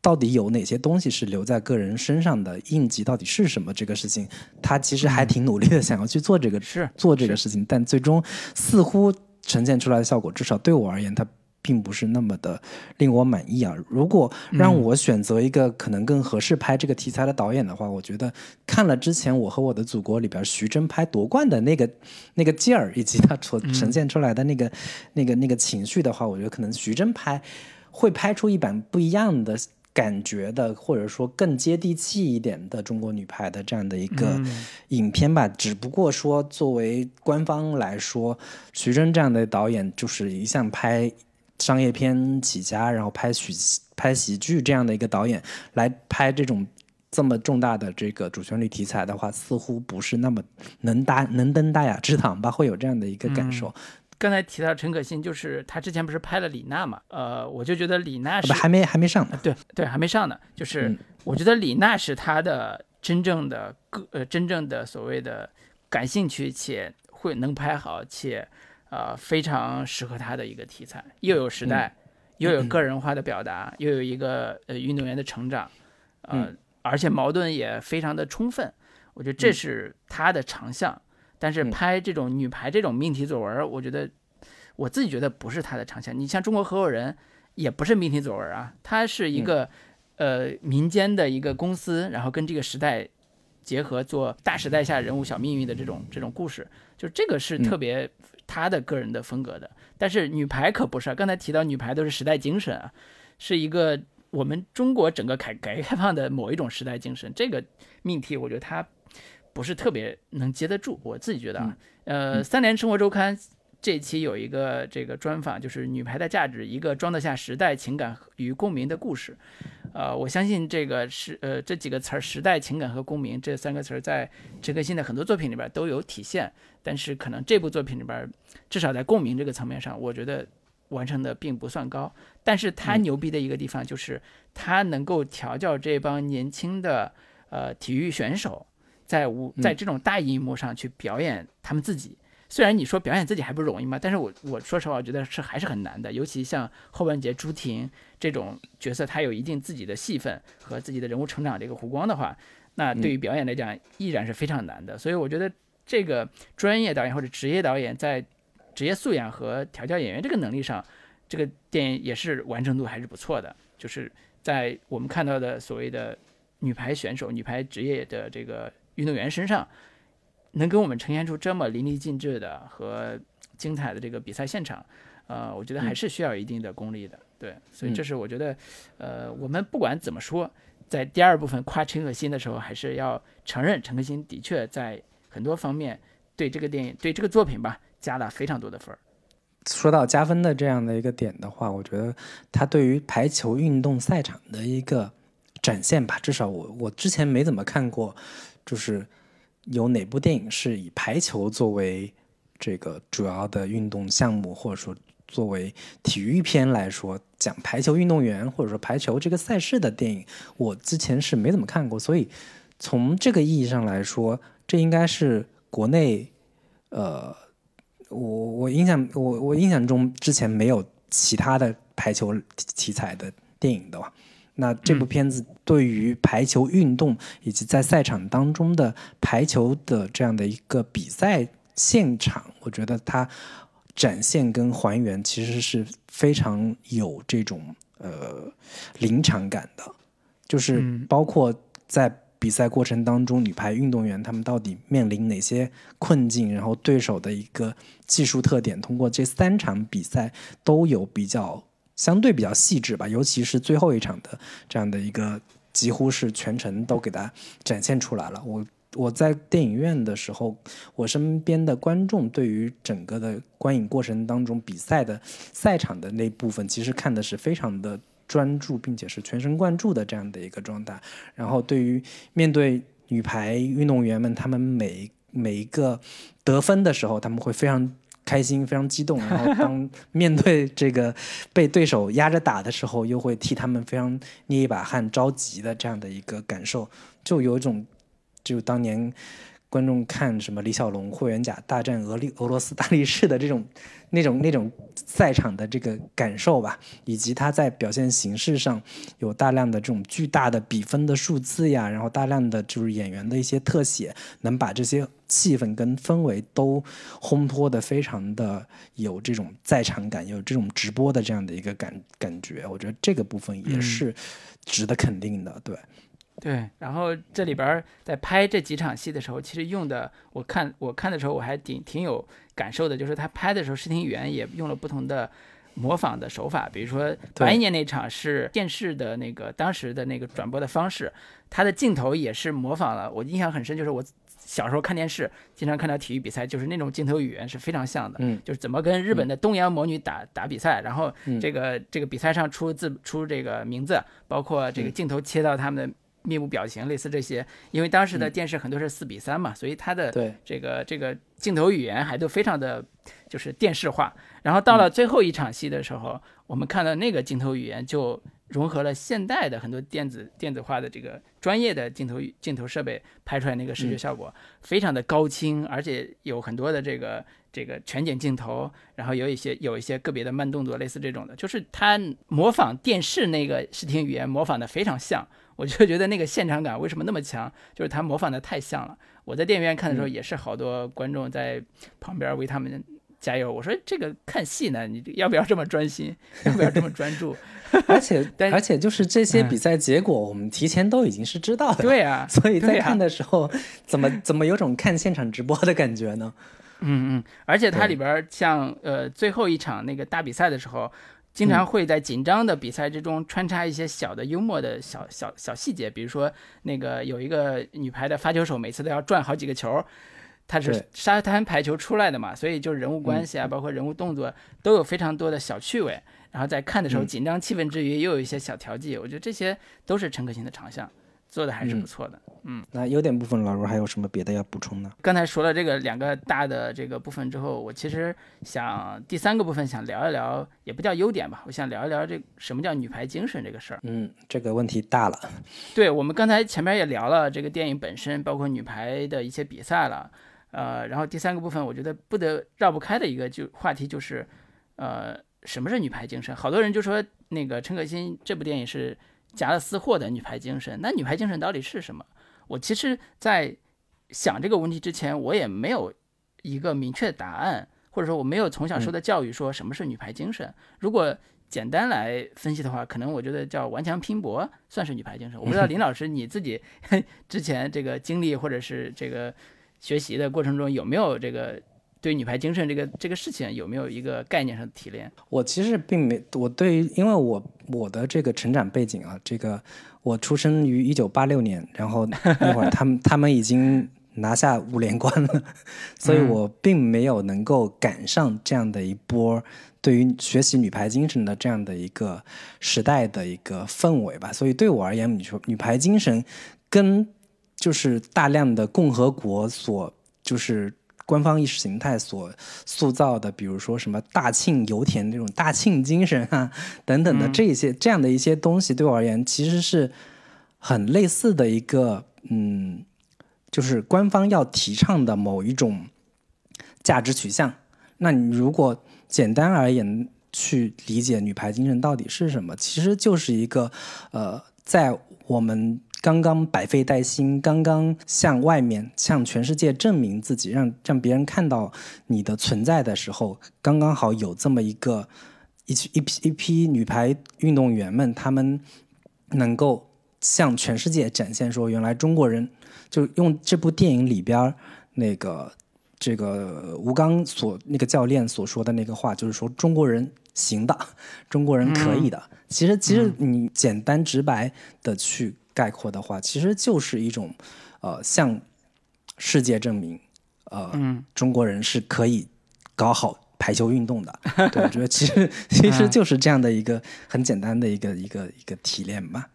到底有哪些东西是留在个人身上的印记？到底是什么？这个事情，他其实还挺努力的，想要去做这个，是做这个事情，但最终似乎呈现出来的效果，至少对我而言，它并不是那么的令我满意啊。如果让我选择一个可能更合适拍这个题材的导演的话，我觉得看了之前《我和我的祖国》里边徐峥拍夺冠的那个那个劲儿，以及他所呈现出来的那个那个那个情绪的话，我觉得可能徐峥拍会拍出一版不一样的。感觉的，或者说更接地气一点的中国女排的这样的一个影片吧。只不过说，作为官方来说，徐峥这样的导演就是一向拍商业片起家，然后拍喜拍喜剧这样的一个导演，来拍这种这么重大的这个主旋律题材的话，似乎不是那么能搭能登大雅之堂吧？会有这样的一个感受。刚才提到陈可辛，就是他之前不是拍了李娜嘛？呃，我就觉得李娜是还没还没上呢。对对，还没上呢。就是我觉得李娜是他的真正的个呃真正的所谓的感兴趣且会能拍好且呃非常适合他的一个题材，又有时代，又有个人化的表达，又有一个呃运动员的成长，呃，而且矛盾也非常的充分。我觉得这是他的长项。但是拍这种女排这种命题作文，我觉得我自己觉得不是他的长项。你像中国合伙人，也不是命题作文啊，它是一个呃民间的一个公司，然后跟这个时代结合做大时代下人物小命运的这种这种故事，就这个是特别他的个人的风格的。但是女排可不是，刚才提到女排都是时代精神啊，是一个我们中国整个改改革开放的某一种时代精神。这个命题，我觉得它。不是特别能接得住，我自己觉得啊，呃，三联生活周刊这期有一个这个专访，就是女排的价值，一个装得下时代情感与共鸣的故事，呃，我相信这个是呃这几个词儿，时代情感和共鸣这三个词儿，在陈可辛的很多作品里边都有体现，但是可能这部作品里边，至少在共鸣这个层面上，我觉得完成的并不算高，但是他牛逼的一个地方就是他能够调教这帮年轻的呃体育选手，在无在这种大荧幕上去表演他们自己。虽然你说表演自己还不容易嘛，但是我我说实话，我觉得是还是很难的。尤其像后半截朱婷这种角色，她有一定自己的戏份和自己的人物成长这个弧光的话，那对于表演来讲依然是非常难的。所以我觉得这个专业导演或者职业导演在职业素养和调教演员这个能力上，这个电影也是完成度还是不错的。就是在我们看到的所谓的女排选手、女排职业的这个运动员身上。能给我们呈现出这么淋漓尽致的和精彩的这个比赛现场，呃，我觉得还是需要一定的功力的。对，所以这是我觉得，呃，我们不管怎么说，在第二部分夸陈可辛的时候，还是要承认陈可辛的确在很多方面对这个电影、对这个作品吧，加了非常多的分儿。说到加分的这样的一个点的话，我觉得他对于排球运动赛场的一个展现吧，至少我我之前没怎么看过，就是。有哪部电影是以排球作为这个主要的运动项目，或者说作为体育片来说讲排球运动员或者说排球这个赛事的电影？我之前是没怎么看过，所以从这个意义上来说，这应该是国内呃，我我印象我我印象中之前没有其他的排球题材的电影的。那这部片子对于排球运动以及在赛场当中的排球的这样的一个比赛现场，我觉得它展现跟还原其实是非常有这种呃临场感的，就是包括在比赛过程当中，女排运动员他们到底面临哪些困境，然后对手的一个技术特点，通过这三场比赛都有比较。相对比较细致吧，尤其是最后一场的这样的一个，几乎是全程都给它展现出来了。我我在电影院的时候，我身边的观众对于整个的观影过程当中比赛的赛场的那部分，其实看的是非常的专注，并且是全神贯注的这样的一个状态。然后对于面对女排运动员们，他们每每一个得分的时候，他们会非常。开心，非常激动。然后当 面对这个被对手压着打的时候，又会替他们非常捏一把汗、着急的这样的一个感受，就有一种，就当年。观众看什么李小龙霍元甲大战俄利俄罗斯大力士的这种 那种那种赛场的这个感受吧，以及他在表现形式上有大量的这种巨大的比分的数字呀，然后大量的就是演员的一些特写，能把这些气氛跟氛围都烘托的非常的有这种在场感，有这种直播的这样的一个感感觉，我觉得这个部分也是值得肯定的，对。对，然后这里边在拍这几场戏的时候，其实用的，我看我看的时候我还挺挺有感受的，就是他拍的时候，视听语言也用了不同的模仿的手法，比如说八一年那场是电视的那个当时的那个转播的方式，他的镜头也是模仿了，我印象很深，就是我小时候看电视经常看到体育比赛，就是那种镜头语言是非常像的，嗯，就是怎么跟日本的东洋魔女打打比赛，然后这个这个比赛上出字出这个名字，包括这个镜头切到他们的。面部表情类似这些，因为当时的电视很多是四比三嘛，所以它的这个这个镜头语言还都非常的，就是电视化。然后到了最后一场戏的时候，我们看到那个镜头语言就融合了现代的很多电子电子化的这个专业的镜头镜头设备拍出来那个视觉效果，非常的高清，而且有很多的这个这个全景镜头，然后有一些有一些个别的慢动作，类似这种的，就是它模仿电视那个视听语言模仿的非常像。我就觉得那个现场感为什么那么强，就是他模仿的太像了。我在电影院看的时候，也是好多观众在旁边为他们加油。我说这个看戏呢，你要不要这么专心，要不要这么专注？而且 而且就是这些比赛结果，我们提前都已经是知道的。对啊，所以在看的时候，怎么怎么有种看现场直播的感觉呢？嗯嗯，而且它里边像呃最后一场那个大比赛的时候。经常会在紧张的比赛之中穿插一些小的幽默的小小小细节，比如说那个有一个女排的发球手，每次都要转好几个球，她是沙滩排球出来的嘛，所以就人物关系啊，包括人物动作都有非常多的小趣味。然后在看的时候，紧张气氛之余又有一些小调剂，我觉得这些都是陈可辛的长项。做的还是不错的。嗯，那优点部分，老卢还有什么别的要补充呢？刚才说了这个两个大的这个部分之后，我其实想第三个部分想聊一聊，也不叫优点吧，我想聊一聊这什么叫女排精神这个事儿。嗯，这个问题大了。对我们刚才前面也聊了这个电影本身，包括女排的一些比赛了，呃，然后第三个部分，我觉得不得绕不开的一个就话题就是，呃，什么是女排精神？好多人就说那个陈可辛这部电影是夹了私货的女排精神，那女排精神到底是什么？我其实，在想这个问题之前，我也没有一个明确的答案，或者说我没有从小受的教育说什么是女排精神。如果简单来分析的话，可能我觉得叫顽强拼搏算是女排精神。我不知道 林老师你自己 之前这个经历或者是这个学习的过程中有没有这个对女排精神这个这个事情有没有一个概念上的提炼？我其实并没，我对，因为我我的这个成长背景啊，这个。我出生于一九八六年，然后那会儿他们 他们已经拿下五连冠了，所以我并没有能够赶上这样的一波对于学习女排精神的这样的一个时代的一个氛围吧。所以对我而言，你说女排精神跟就是大量的共和国所就是。官方意识形态所塑造的，比如说什么大庆油田这种大庆精神啊，等等的这些这样的一些东西，对我而言其实是很类似的一个，嗯，就是官方要提倡的某一种价值取向。那你如果简单而言去理解女排精神到底是什么，其实就是一个，呃，在我们。刚刚百废待兴，刚刚向外面、向全世界证明自己，让让别人看到你的存在的时候，刚刚好有这么一个一一批一批女排运动员们，他们能够向全世界展现说，原来中国人就用这部电影里边那个这个吴刚所那个教练所说的那个话，就是说中国人行的，中国人可以的。其实，其实你简单直白的去。概括的话，其实就是一种，呃，向世界证明，呃，中国人是可以搞好排球运动的。对，我觉得其实其实就是这样的一个很简单的一个一个一个提炼吧。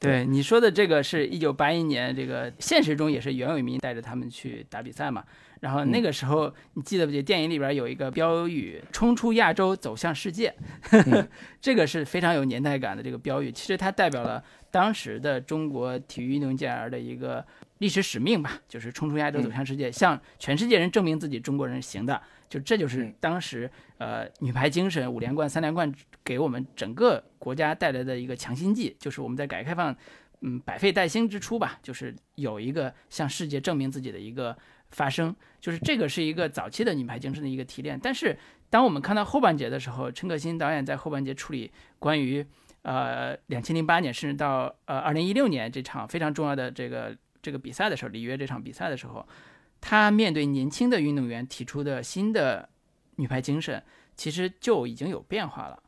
对你说的这个是一九八一年，这个现实中也是袁伟民带着他们去打比赛嘛。然后那个时候，你记得不记得电影里边有一个标语“冲出亚洲，走向世界”，这个是非常有年代感的这个标语。其实它代表了当时的中国体育运动健儿的一个历史使命吧，就是冲出亚洲，走向世界，向全世界人证明自己中国人行的。就这就是当时呃女排精神五连冠、三连冠给我们整个国家带来的一个强心剂，就是我们在改革开放嗯百废待兴之初吧，就是有一个向世界证明自己的一个。发生就是这个是一个早期的女排精神的一个提炼，但是当我们看到后半节的时候，陈可辛导演在后半节处理关于呃两千零八年甚至到呃二零一六年这场非常重要的这个这个比赛的时候，里约这场比赛的时候，他面对年轻的运动员提出的新的女排精神，其实就已经有变化了。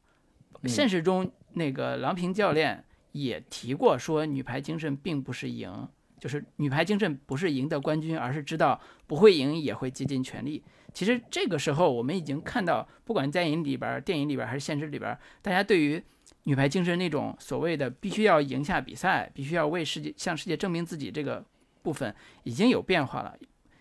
现实中那个郎平教练也提过说，女排精神并不是赢。就是女排精神不是赢得冠军，而是知道不会赢也会竭尽全力。其实这个时候，我们已经看到，不管在影里边、电影里边还是现实里边，大家对于女排精神那种所谓的必须要赢下比赛、必须要为世界向世界证明自己这个部分已经有变化了。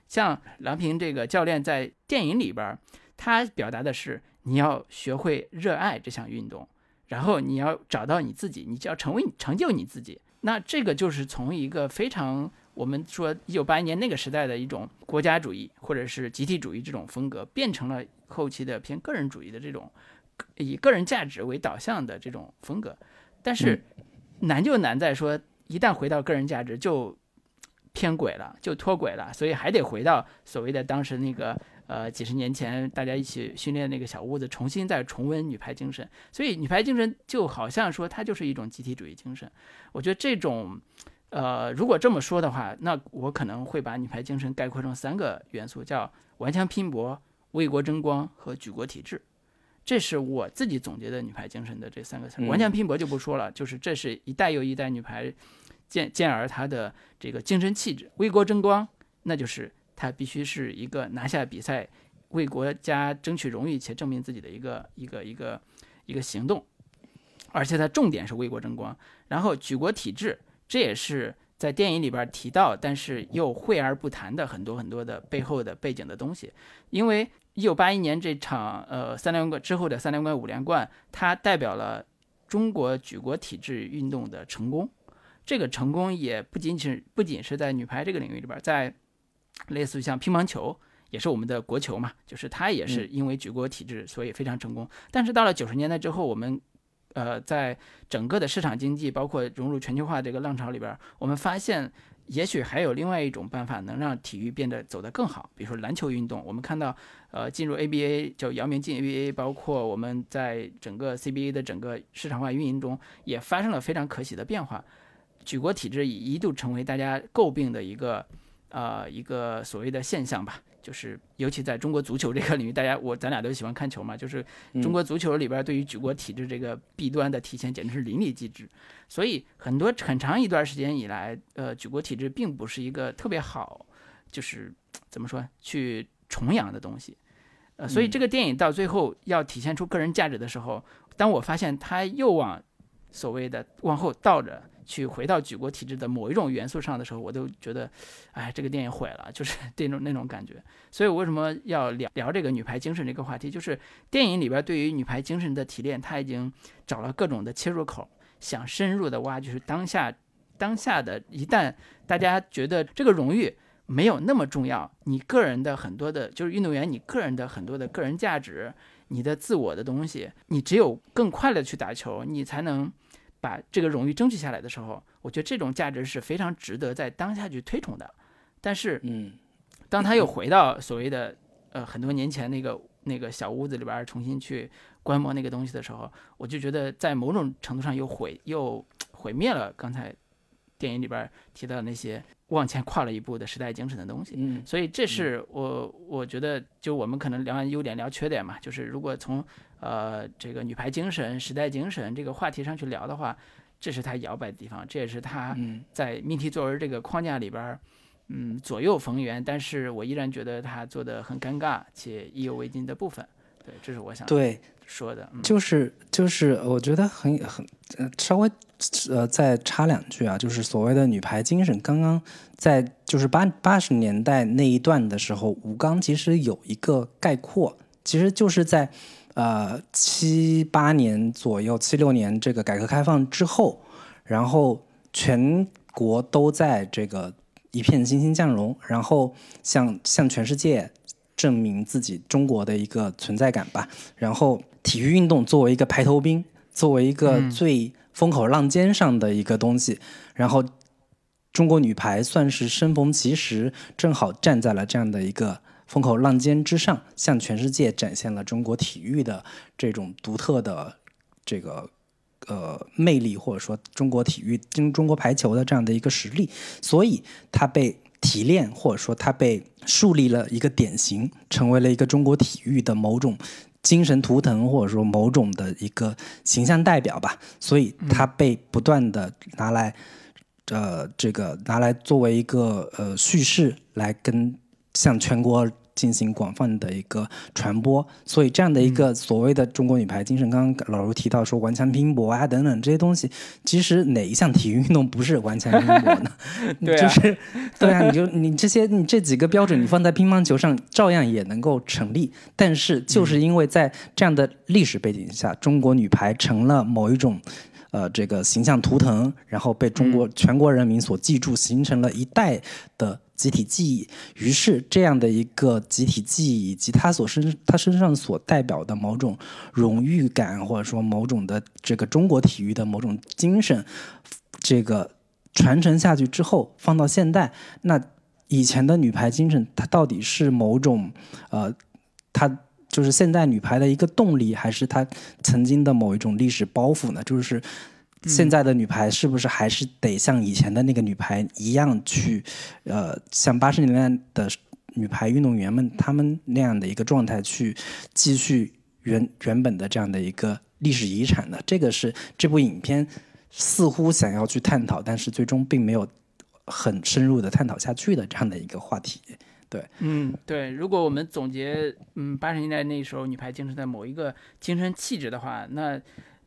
像郎平这个教练在电影里边，他表达的是你要学会热爱这项运动，然后你要找到你自己，你就要成为成就你自己。那这个就是从一个非常我们说一九八一年那个时代的一种国家主义或者是集体主义这种风格，变成了后期的偏个人主义的这种以个人价值为导向的这种风格。但是难就难在说，一旦回到个人价值就偏轨了，就脱轨了，所以还得回到所谓的当时那个。呃，几十年前大家一起训练那个小屋子，重新再重温女排精神，所以女排精神就好像说它就是一种集体主义精神。我觉得这种，呃，如果这么说的话，那我可能会把女排精神概括成三个元素，叫顽强拼搏、为国争光和举国体制。这是我自己总结的女排精神的这三个词。顽强拼搏就不说了，就是这是一代又一代女排健健儿她的这个精神气质。为国争光，那就是。他必须是一个拿下比赛、为国家争取荣誉且证明自己的一个一个一个一个行动，而且他重点是为国争光。然后举国体制，这也是在电影里边提到，但是又讳而不谈的很多很多的背后的背景的东西。因为一九八一年这场呃三连冠之后的三连冠、五连冠，它代表了中国举国体制运动的成功。这个成功也不仅仅不仅是在女排这个领域里边，在类似于像乒乓球，也是我们的国球嘛，就是它也是因为举国体制，所以非常成功。但是到了九十年代之后，我们呃，在整个的市场经济，包括融入全球化这个浪潮里边，我们发现，也许还有另外一种办法能让体育变得走得更好。比如说篮球运动，我们看到，呃，进入 ABA 就姚明进 ABA，包括我们在整个 CBA 的整个市场化运营中，也发生了非常可喜的变化。举国体制一度成为大家诟病的一个，呃，一个所谓的现象吧。就是尤其在中国足球这个领域，大家我咱俩都喜欢看球嘛，就是中国足球里边对于举国体制这个弊端的体现简直是淋漓尽致。所以很多很长一段时间以来，呃，举国体制并不是一个特别好，就是怎么说去崇洋的东西。呃，所以这个电影到最后要体现出个人价值的时候，当我发现他又往所谓的往后倒着。去回到举国体制的某一种元素上的时候，我都觉得，哎，这个电影毁了，就是 那种那种感觉。所以，我为什么要聊聊这个女排精神这个话题？就是电影里边对于女排精神的提炼，他已经找了各种的切入口，想深入的挖，就是当下当下的一旦大家觉得这个荣誉没有那么重要，你个人的很多的，就是运动员你个人的很多的个人价值，你的自我的东西，你只有更快乐去打球，你才能。把这个荣誉争取下来的时候，我觉得这种价值是非常值得在当下去推崇的。但是，嗯，当他又回到所谓的呃很多年前那个那个小屋子里边重新去观摩那个东西的时候，我就觉得在某种程度上又毁又毁灭了刚才电影里边提到的那些往前跨了一步的时代精神的东西。嗯，所以这是我我觉得就我们可能聊完优点聊缺点嘛，就是如果从呃，这个女排精神、时代精神这个话题上去聊的话，这是他摇摆的地方，这也是他在命题作文这个框架里边，嗯，左右逢源。但是我依然觉得他做的很尴尬且意犹未尽的部分。对，这是我想对说的。就是就是，我觉得很很稍微呃再插两句啊，就是所谓的女排精神，刚刚在就是八八十年代那一段的时候，吴刚其实有一个概括，其实就是在。呃，七八年左右，七六年这个改革开放之后，然后全国都在这个一片欣欣向荣，然后向向全世界证明自己中国的一个存在感吧。然后体育运动作为一个排头兵，作为一个最风口浪尖上的一个东西，然后中国女排算是生逢其时，正好站在了这样的一个。风口浪尖之上，向全世界展现了中国体育的这种独特的这个呃魅力，或者说中国体育、中中国排球的这样的一个实力，所以它被提炼，或者说它被树立了一个典型，成为了一个中国体育的某种精神图腾，或者说某种的一个形象代表吧。所以它被不断的拿来呃这个拿来作为一个呃叙事来跟向全国。进行广泛的一个传播，所以这样的一个所谓的中国女排精神，刚刚老卢提到说顽强拼搏啊等等这些东西，其实哪一项体育运动不是顽强拼搏呢？对啊，就是对啊，你就你这些你这几个标准，你放在乒乓球上照样也能够成立。但是就是因为在这样的历史背景下，中国女排成了某一种呃这个形象图腾，然后被中国全国人民所记住，形成了一代的。集体记忆，于是这样的一个集体记忆以及他所身他身上所代表的某种荣誉感，或者说某种的这个中国体育的某种精神，这个传承下去之后，放到现代，那以前的女排精神，它到底是某种呃，它就是现代女排的一个动力，还是它曾经的某一种历史包袱呢？就是。现在的女排是不是还是得像以前的那个女排一样去，呃，像八十年代的女排运动员们他们那样的一个状态去继续原原本的这样的一个历史遗产呢？这个是这部影片似乎想要去探讨，但是最终并没有很深入的探讨下去的这样的一个话题。对，嗯，对。如果我们总结，嗯，八十年代那时候女排精神的某一个精神气质的话，那。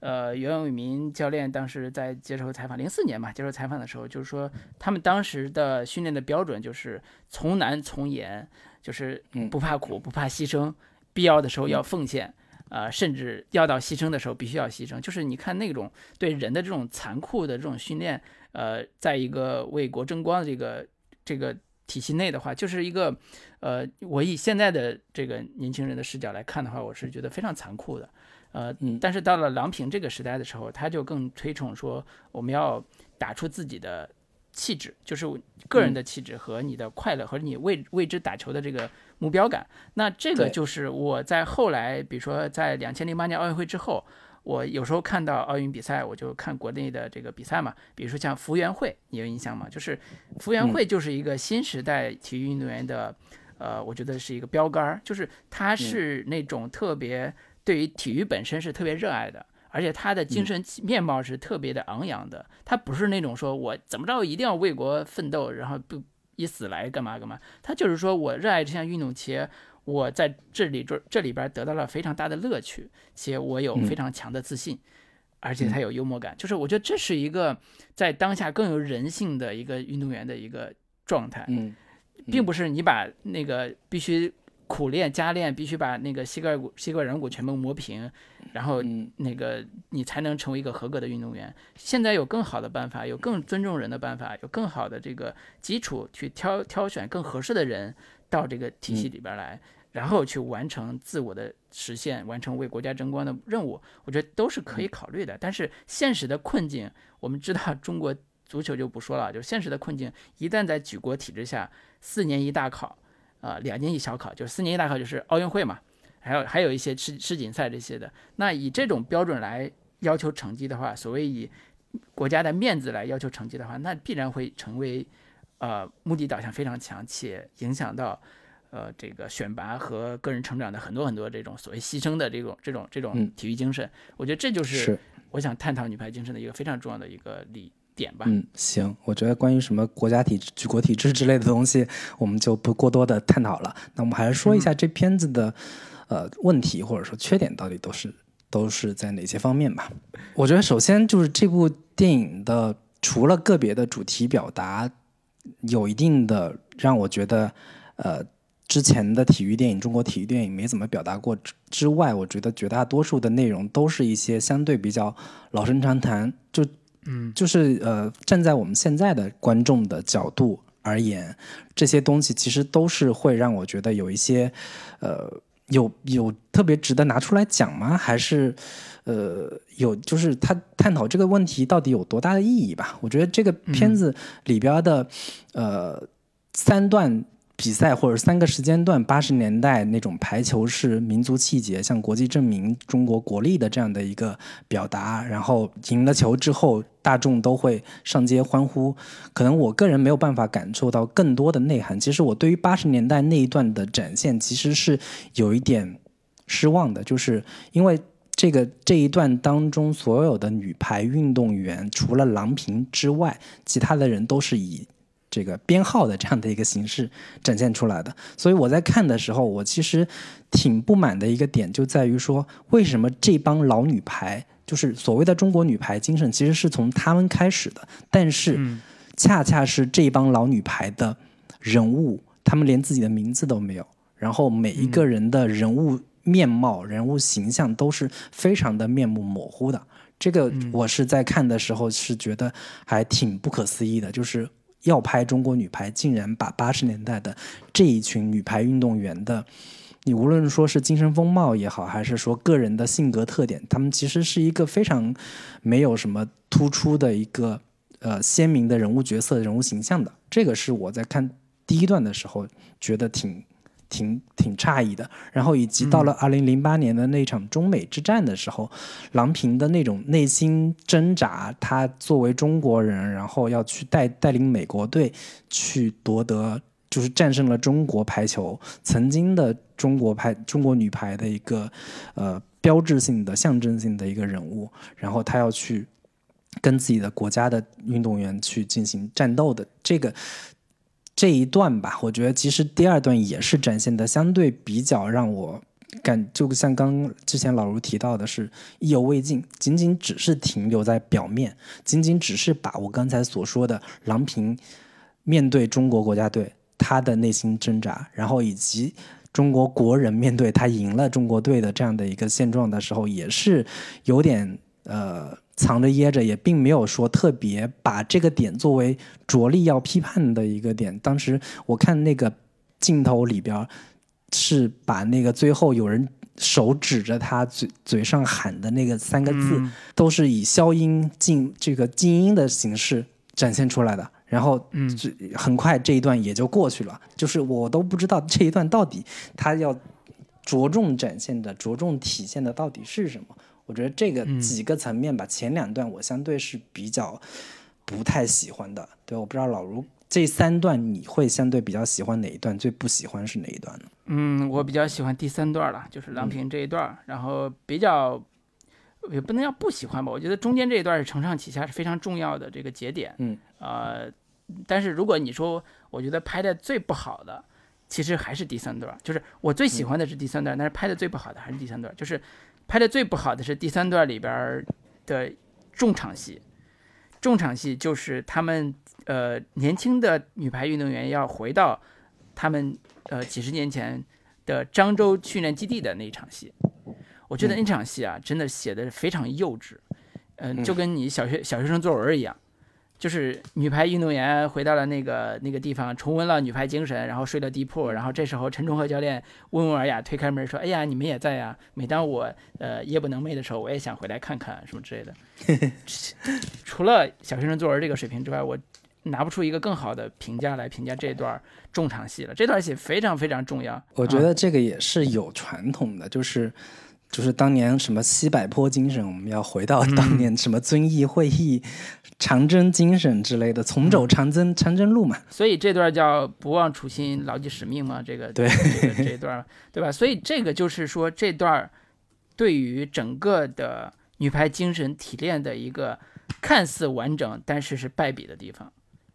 呃，袁伟民教练当时在接受采访，零四年嘛，接受采访的时候，就是说他们当时的训练的标准就是从难从严，就是不怕苦，不怕牺牲，必要的时候要奉献，啊，甚至要到牺牲的时候必须要牺牲。就是你看那种对人的这种残酷的这种训练，呃，在一个为国争光的这个这个体系内的话，就是一个，呃，我以现在的这个年轻人的视角来看的话，我是觉得非常残酷的。呃，但是到了郎平这个时代的时候，他就更推崇说，我们要打出自己的气质，就是个人的气质和你的快乐和你为为之打球的这个目标感。那这个就是我在后来，比如说在两千零八年奥运会之后，我有时候看到奥运比赛，我就看国内的这个比赛嘛，比如说像福原会，你有印象吗？就是福原会就是一个新时代体育运动员的，呃，我觉得是一个标杆儿，就是他是那种特别。对于体育本身是特别热爱的，而且他的精神面貌是特别的昂扬的。他不是那种说我怎么着一定要为国奋斗，然后不以死来干嘛干嘛。他就是说我热爱这项运动，且我在这里这这里边得到了非常大的乐趣，且我有非常强的自信，而且他有幽默感。就是我觉得这是一个在当下更有人性的一个运动员的一个状态，嗯并不是你把那个必须。苦练加练，必须把那个膝盖骨、膝盖软骨全部磨平，然后那个你才能成为一个合格的运动员。现在有更好的办法，有更尊重人的办法，有更好的这个基础去挑挑选更合适的人到这个体系里边来，然后去完成自我的实现，完成为国家争光的任务。我觉得都是可以考虑的。但是现实的困境，我们知道 中国足球就不说了，就是现实的困境，一旦在举国体制下，四年一大考。啊，两年一小考，就是四年一大考，就是奥运会嘛，还有还有一些世世锦赛这些的。那以这种标准来要求成绩的话，所谓以国家的面子来要求成绩的话，那必然会成为呃目的导向非常强，且影响到呃这个选拔和个人成长的很多很多这种所谓牺牲的这种这种这种体育精神。我觉得这就是我想探讨女排精神的一个非常重要的一个理。点吧，嗯，行，我觉得关于什么国家体制、举国体制之类的东西，我们就不过多的探讨了。那我们还是说一下这片子的，呃，问题或者说缺点到底都是都是在哪些方面吧。我觉得首先就是这部电影的除了个别的主题表达有一定的让我觉得，呃，之前的体育电影、中国体育电影没怎么表达过之外，我觉得绝大多数的内容都是一些相对比较老生常谈，就。嗯，就是呃，站在我们现在的观众的角度而言，这些东西其实都是会让我觉得有一些，呃，有有特别值得拿出来讲吗？还是，呃，有就是他探讨这个问题到底有多大的意义吧？我觉得这个片子里边的，呃，三段。比赛或者三个时间段，八十年代那种排球是民族气节，向国际证明中国国力的这样的一个表达。然后赢了球之后，大众都会上街欢呼。可能我个人没有办法感受到更多的内涵。其实我对于八十年代那一段的展现，其实是有一点失望的，就是因为这个这一段当中所有的女排运动员，除了郎平之外，其他的人都是以。这个编号的这样的一个形式展现出来的，所以我在看的时候，我其实挺不满的一个点就在于说，为什么这帮老女排，就是所谓的中国女排精神，其实是从他们开始的，但是恰恰是这帮老女排的人物，他们连自己的名字都没有，然后每一个人的人物面貌、人物形象都是非常的面目模糊的。这个我是在看的时候是觉得还挺不可思议的，就是。要拍中国女排，竟然把八十年代的这一群女排运动员的，你无论说是精神风貌也好，还是说个人的性格特点，他们其实是一个非常没有什么突出的一个呃鲜明的人物角色、人物形象的。这个是我在看第一段的时候觉得挺。挺挺诧异的，然后以及到了二零零八年的那场中美之战的时候，郎平的那种内心挣扎，他作为中国人，然后要去带带领美国队去夺得，就是战胜了中国排球曾经的中国排中国女排的一个呃标志性的象征性的一个人物，然后他要去跟自己的国家的运动员去进行战斗的这个。这一段吧，我觉得其实第二段也是展现的相对比较让我感就像刚之前老卢提到的是意犹未尽，仅仅只是停留在表面，仅仅只是把我刚才所说的郎平面对中国国家队他的内心挣扎，然后以及中国国人面对他赢了中国队的这样的一个现状的时候，也是有点呃藏着掖着，也并没有说特别把这个点作为着力要批判的一个点。当时我看那个镜头里边。是把那个最后有人手指着他嘴嘴上喊的那个三个字，都是以消音静这个静音的形式展现出来的。然后，嗯，很快这一段也就过去了。就是我都不知道这一段到底他要着重展现的、着重体现的到底是什么。我觉得这个几个层面吧，前两段我相对是比较不太喜欢的。对，我不知道老卢。这三段你会相对比较喜欢哪一段？最不喜欢是哪一段呢？嗯，我比较喜欢第三段了，就是郎平这一段。然后比较也不能叫不喜欢吧，我觉得中间这一段是承上启下，是非常重要的这个节点。嗯，呃，但是如果你说我觉得拍的最不好的，其实还是第三段。就是我最喜欢的是第三段，但是拍的最不好的还是第三段。就是拍的最不好的是第三段里边的重场戏，重场戏就是他们。呃，年轻的女排运动员要回到他们呃几十年前的漳州训练基地的那一场戏，我觉得那场戏啊，真的写的非常幼稚，嗯，就跟你小学小学生作文一样，就是女排运动员回到了那个那个地方，重温了女排精神，然后睡了地铺，然后这时候陈忠和教练温文尔雅推开门说：“哎呀，你们也在呀！每当我呃夜不能寐的时候，我也想回来看看什么之类的。”除了小学生作文这个水平之外，我。拿不出一个更好的评价来评价这段重场戏了。这段戏非常非常重要。我觉得这个也是有传统的，就是就是当年什么西柏坡精神，我们要回到当年什么遵义会议、长征精神之类的，重走长征长征路嘛。所以这段叫不忘初心，牢记使命嘛。这个对这一段对吧？所以这个就是说这段对于整个的女排精神提炼的一个看似完整，但是是败笔的地方。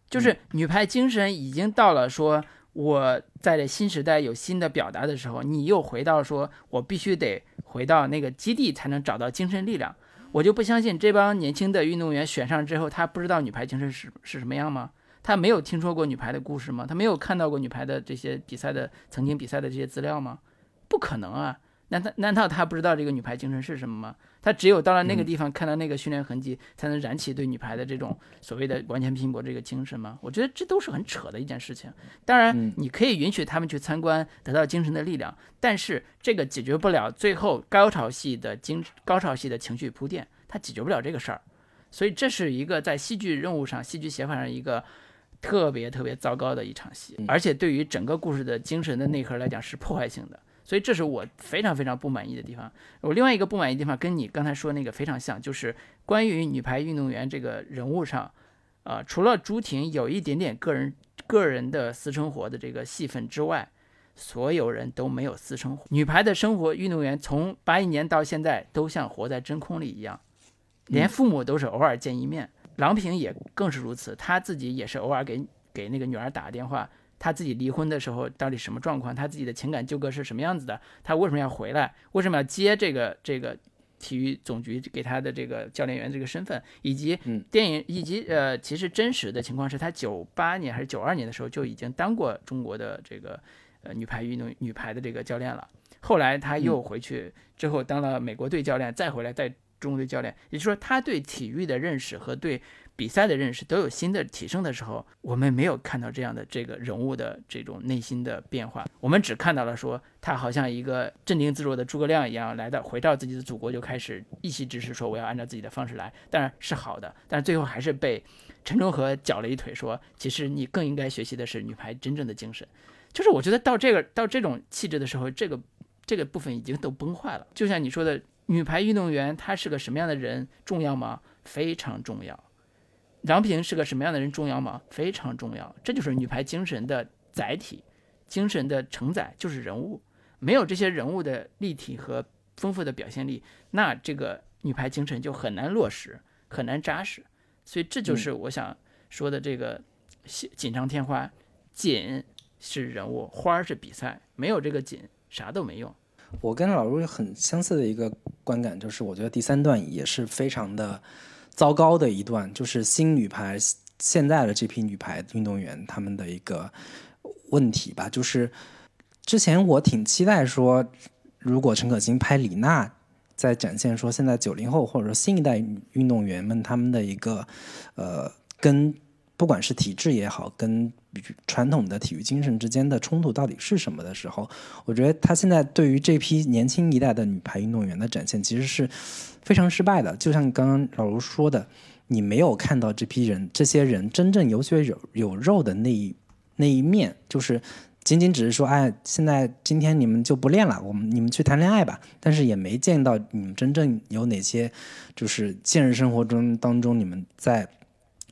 就是女排精神已经到了说我在这新时代有新的表达的时候，你又回到说我必须得回到那个基地才能找到精神力量。我就不相信这帮年轻的运动员选上之后，他不知道女排精神是是什么样吗？他没有听说过女排的故事吗？他没有看到过女排的这些比赛的曾经比赛的这些资料吗？不可能啊！难道难道他不知道这个女排精神是什么吗？他只有到了那个地方，看到那个训练痕迹，才能燃起对女排的这种所谓的完全拼搏这个精神吗？我觉得这都是很扯的一件事情。当然，你可以允许他们去参观，得到精神的力量，但是这个解决不了最后高潮戏的精高潮戏的情绪铺垫，它解决不了这个事儿。所以这是一个在戏剧任务上、戏剧写法上一个特别特别糟糕的一场戏，而且对于整个故事的精神的内核来讲是破坏性的。所以这是我非常非常不满意的地方。我另外一个不满意的地方跟你刚才说那个非常像，就是关于女排运动员这个人物上，啊，除了朱婷有一点点个人个人的私生活的这个戏份之外，所有人都没有私生活。女排的生活，运动员从八一年到现在都像活在真空里一样，连父母都是偶尔见一面。郎平也更是如此，她自己也是偶尔给给那个女儿打个电话。他自己离婚的时候到底什么状况？他自己的情感纠葛是什么样子的？他为什么要回来？为什么要接这个这个体育总局给他的这个教练员这个身份？以及电影以及呃，其实真实的情况是他九八年还是九二年的时候就已经当过中国的这个呃女排运动女排的这个教练了。后来他又回去之后当了美国队教练，再回来带中国队教练。也就是说，他对体育的认识和对。比赛的认识都有新的提升的时候，我们没有看到这样的这个人物的这种内心的变化，我们只看到了说他好像一个镇定自若的诸葛亮一样来到回到自己的祖国就开始一席之士说我要按照自己的方式来，当然是好的，但是最后还是被陈忠和搅了一腿，说其实你更应该学习的是女排真正的精神，就是我觉得到这个到这种气质的时候，这个这个部分已经都崩坏了。就像你说的，女排运动员她是个什么样的人重要吗？非常重要。郎平是个什么样的人重要吗？非常重要，这就是女排精神的载体，精神的承载就是人物。没有这些人物的立体和丰富的表现力，那这个女排精神就很难落实，很难扎实。所以这就是我想说的这个锦上添花，锦是人物，花是比赛，没有这个锦啥都没用。我跟老卢有很相似的一个观感，就是我觉得第三段也是非常的糟糕的一段，就是新女排现在的这批女排运动员他们的一个问题吧。就是之前我挺期待说，如果陈可辛拍李娜，在展现说现在九零后或者说新一代运动员们他们的一个呃跟。不管是体质也好，跟传统的体育精神之间的冲突到底是什么的时候，我觉得他现在对于这批年轻一代的女排运动员的展现，其实是非常失败的。就像刚刚老卢说的，你没有看到这批人、这些人真正有血有有肉的那一那一面，就是仅仅只是说，哎，现在今天你们就不练了，我们你们去谈恋爱吧。但是也没见到你们真正有哪些，就是现实生活中当中你们在。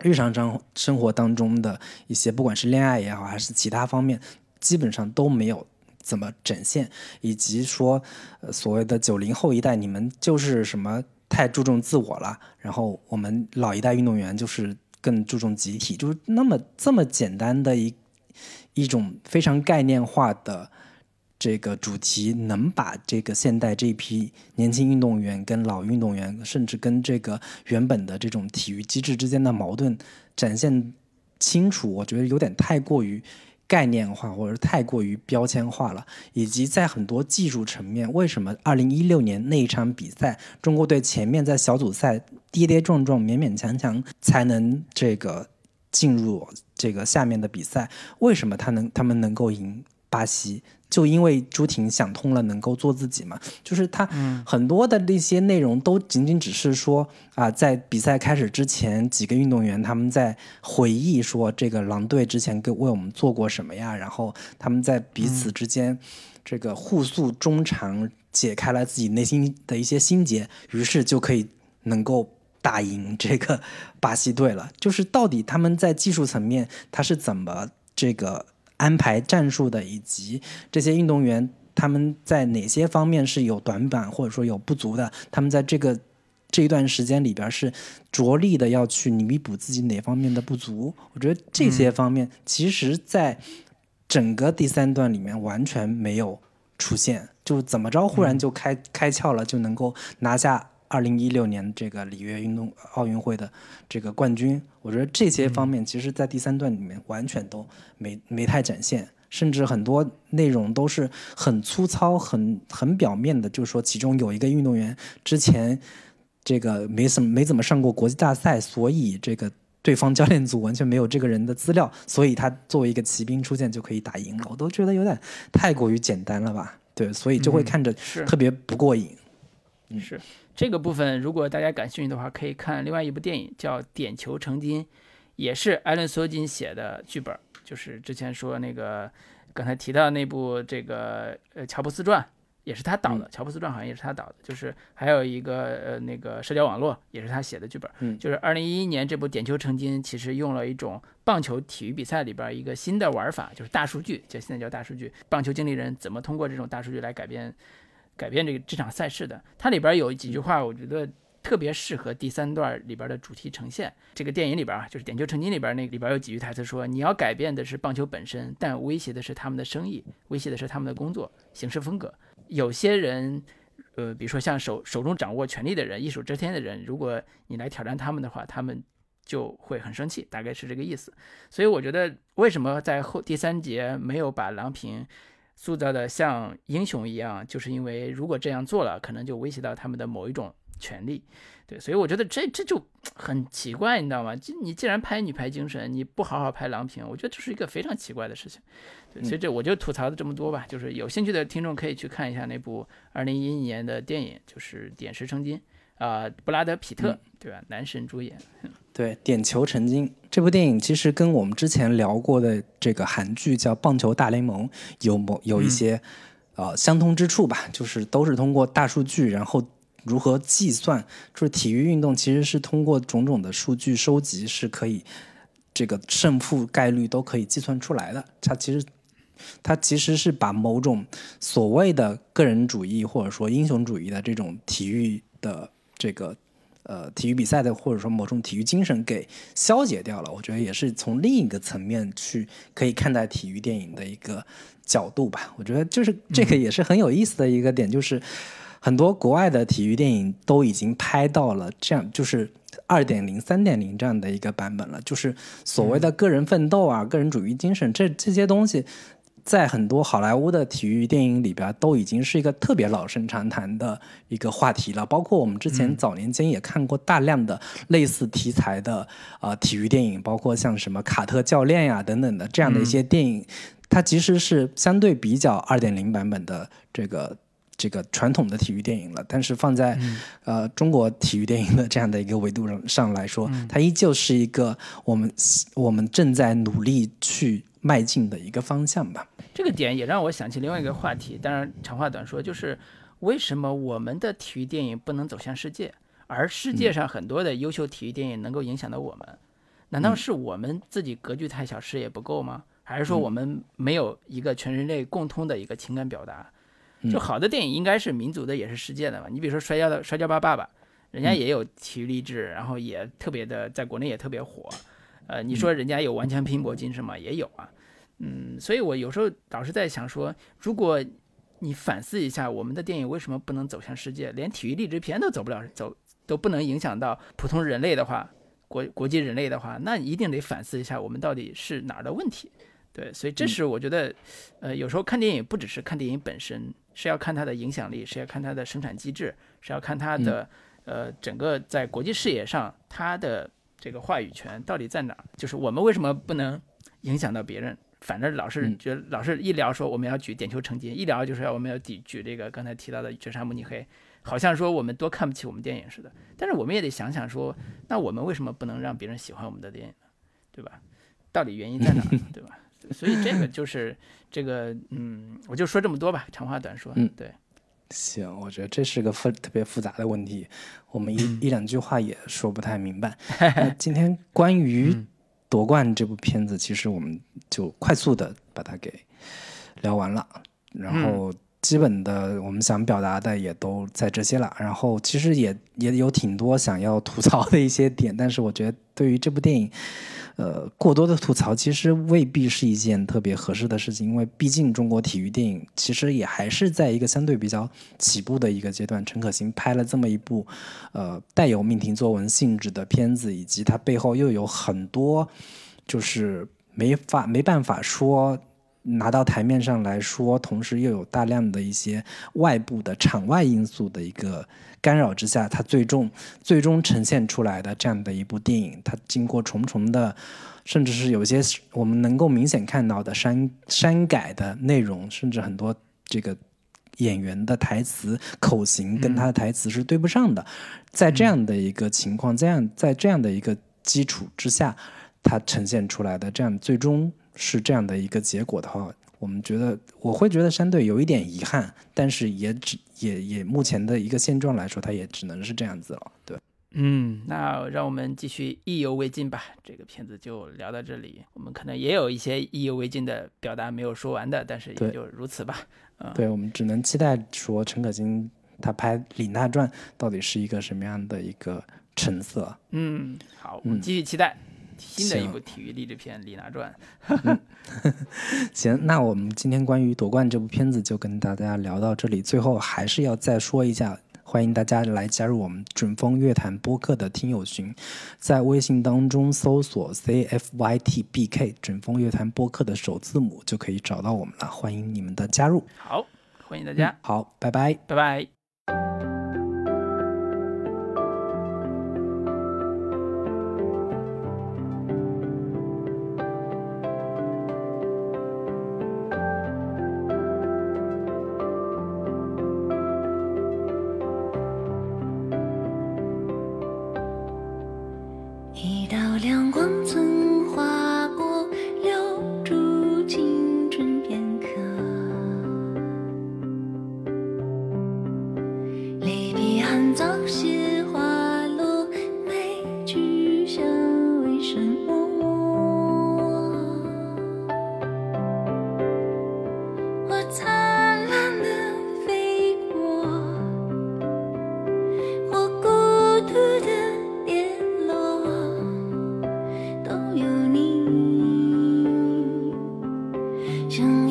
日常生生活当中的一些，不管是恋爱也好，还是其他方面，基本上都没有怎么展现。以及说，呃，所谓的九零后一代，你们就是什么太注重自我了，然后我们老一代运动员就是更注重集体，就是那么这么简单的一一种非常概念化的。这个主题能把这个现代这一批年轻运动员跟老运动员，甚至跟这个原本的这种体育机制之间的矛盾展现清楚，我觉得有点太过于概念化，或者太过于标签化了。以及在很多技术层面，为什么二零一六年那一场比赛，中国队前面在小组赛跌跌撞撞、勉勉强强才能这个进入这个下面的比赛？为什么他能他们能够赢巴西？就因为朱婷想通了，能够做自己嘛，就是他很多的那些内容都仅仅只是说啊，在比赛开始之前，几个运动员他们在回忆说这个狼队之前给为我们做过什么呀，然后他们在彼此之间这个互诉衷肠，解开了自己内心的一些心结，于是就可以能够打赢这个巴西队了。就是到底他们在技术层面他是怎么这个？安排战术的，以及这些运动员他们在哪些方面是有短板或者说有不足的？他们在这个这一段时间里边是着力的要去弥补自己哪方面的不足？我觉得这些方面其实，在整个第三段里面完全没有出现，就怎么着忽然就开开窍了，就能够拿下。二零一六年这个里约运动奥运会的这个冠军，我觉得这些方面其实，在第三段里面完全都没没太展现，甚至很多内容都是很粗糙、很很表面的。就是说，其中有一个运动员之前这个没什么没怎么上过国际大赛，所以这个对方教练组完全没有这个人的资料，所以他作为一个骑兵出现就可以打赢了。我都觉得有点太过于简单了吧？对，所以就会看着特别不过瘾。嗯，是。这个部分，如果大家感兴趣的话，可以看另外一部电影，叫《点球成金》，也是艾伦·索金写的剧本，就是之前说那个刚才提到那部这个呃《乔布斯传》，也是他导的，《乔布斯传》好像也是他导的，就是还有一个呃那个社交网络也是他写的剧本，嗯，就是二零一一年这部《点球成金》，其实用了一种棒球体育比赛里边一个新的玩法，就是大数据，就现在叫大数据，棒球经理人怎么通过这种大数据来改变。改变这个这场赛事的，它里边有几句话，我觉得特别适合第三段里边的主题呈现。这个电影里边啊，就是《点球成金》里边那里边有几句台词说：“你要改变的是棒球本身，但威胁的是他们的生意，威胁的是他们的工作行事风格。有些人，呃，比如说像手手中掌握权力的人、一手遮天的人，如果你来挑战他们的话，他们就会很生气，大概是这个意思。所以我觉得，为什么在后第三节没有把郎平？塑造的像英雄一样，就是因为如果这样做了，可能就威胁到他们的某一种权利，对，所以我觉得这这就很奇怪，你知道吗？就你既然拍女排精神，你不好好拍郎平，我觉得这是一个非常奇怪的事情，对，所以这我就吐槽的这么多吧。就是有兴趣的听众可以去看一下那部二零一一年的电影，就是《点石成金》。啊，布拉德·皮特，对吧？男神主演。对，《点球成金》这部电影其实跟我们之前聊过的这个韩剧叫《棒球大联盟》有某有一些呃相通之处吧，就是都是通过大数据，然后如何计算，就是体育运动其实是通过种种的数据收集是可以这个胜负概率都可以计算出来的。它其实它其实是把某种所谓的个人主义或者说英雄主义的这种体育的。这个呃体育比赛的或者说某种体育精神给消解掉了。我觉得也是从另一个层面去可以看待体育电影的一个角度吧。我觉得就是这个也是很有意思的一个点，就是很多国外的体育电影都已经拍到了这样就是二点零、三点零这样的一个版本了，就是所谓的个人奋斗啊、个人主义精神这这些东西。在很多好莱坞的体育电影里边，都已经是一个特别老生常谈的一个话题了。包括我们之前早年间也看过大量的类似题材的呃体育电影，包括像什么卡特教练呀等等的这样的一些电影，它其实是相对比较二点零版本的这个这个传统的体育电影了。但是放在呃中国体育电影的这样的一个维度上上来说，它依旧是一个我们我们正在努力去迈进的一个方向吧。这个点也让我想起另外一个话题，当然长话短说，就是为什么我们的体育电影不能走向世界，而世界上很多的优秀体育电影能够影响到我们？难道是我们自己格局太小，视野不够吗？还是说我们没有一个全人类共通的一个情感表达？就好的电影应该是民族的，也是世界的嘛。你比如说《摔跤的摔跤吧爸爸》，人家也有体育励志，然后也特别的在国内也特别火。呃，你说人家有顽强拼搏精神吗？也有啊。嗯，所以我有时候老是在想说，如果你反思一下，我们的电影为什么不能走向世界，连体育励志片都走不了，走都不能影响到普通人类的话，国国际人类的话，那一定得反思一下，我们到底是哪儿的问题？对，所以这是我觉得，呃，有时候看电影不只是看电影本身，是要看它的影响力，是要看它的生产机制，是要看它的呃整个在国际视野上它的这个话语权到底在哪儿？就是我们为什么不能影响到别人？反正老是觉得老是一聊说我们要举点球成金，一聊就是要我们要举举这个刚才提到的绝杀慕尼黑，好像说我们多看不起我们电影似的。但是我们也得想想说，那我们为什么不能让别人喜欢我们的电影呢？对吧？到底原因在哪？对吧？所以这个就是这个，嗯，我就说这么多吧，长话短说。嗯，对。行，我觉得这是个复特别复杂的问题，我们一一两句话也说不太明白。今天关于。夺冠这部片子，其实我们就快速的把它给聊完了，然后基本的我们想表达的也都在这些了。然后其实也也有挺多想要吐槽的一些点，但是我觉得对于这部电影。呃，过多的吐槽其实未必是一件特别合适的事情，因为毕竟中国体育电影其实也还是在一个相对比较起步的一个阶段。陈可辛拍了这么一部，呃，带有命题作文性质的片子，以及它背后又有很多，就是没法没办法说拿到台面上来说，同时又有大量的一些外部的场外因素的一个。干扰之下，它最终最终呈现出来的这样的一部电影，它经过重重的，甚至是有些我们能够明显看到的删删改的内容，甚至很多这个演员的台词口型跟他的台词是对不上的。在这样的一个情况，这样在这样的一个基础之下，它呈现出来的这样最终是这样的一个结果的话。我们觉得，我会觉得山队有一点遗憾，但是也只也也目前的一个现状来说，它也只能是这样子了，对。嗯，那让我们继续意犹未尽吧。这个片子就聊到这里，我们可能也有一些意犹未尽的表达没有说完的，但是也就如此吧。嗯，对，我们只能期待说陈可辛他拍《李娜传》到底是一个什么样的一个成色。嗯，好，我们继续期待。新的一部体育励志片《李娜传》。行，那我们今天关于夺冠这部片子就跟大家聊到这里。最后还是要再说一下，欢迎大家来加入我们准风乐坛播客的听友群，在微信当中搜索 CFYTBK 准风乐坛播客的首字母就可以找到我们了。欢迎你们的加入。好，欢迎大家。好，拜拜，拜拜。想。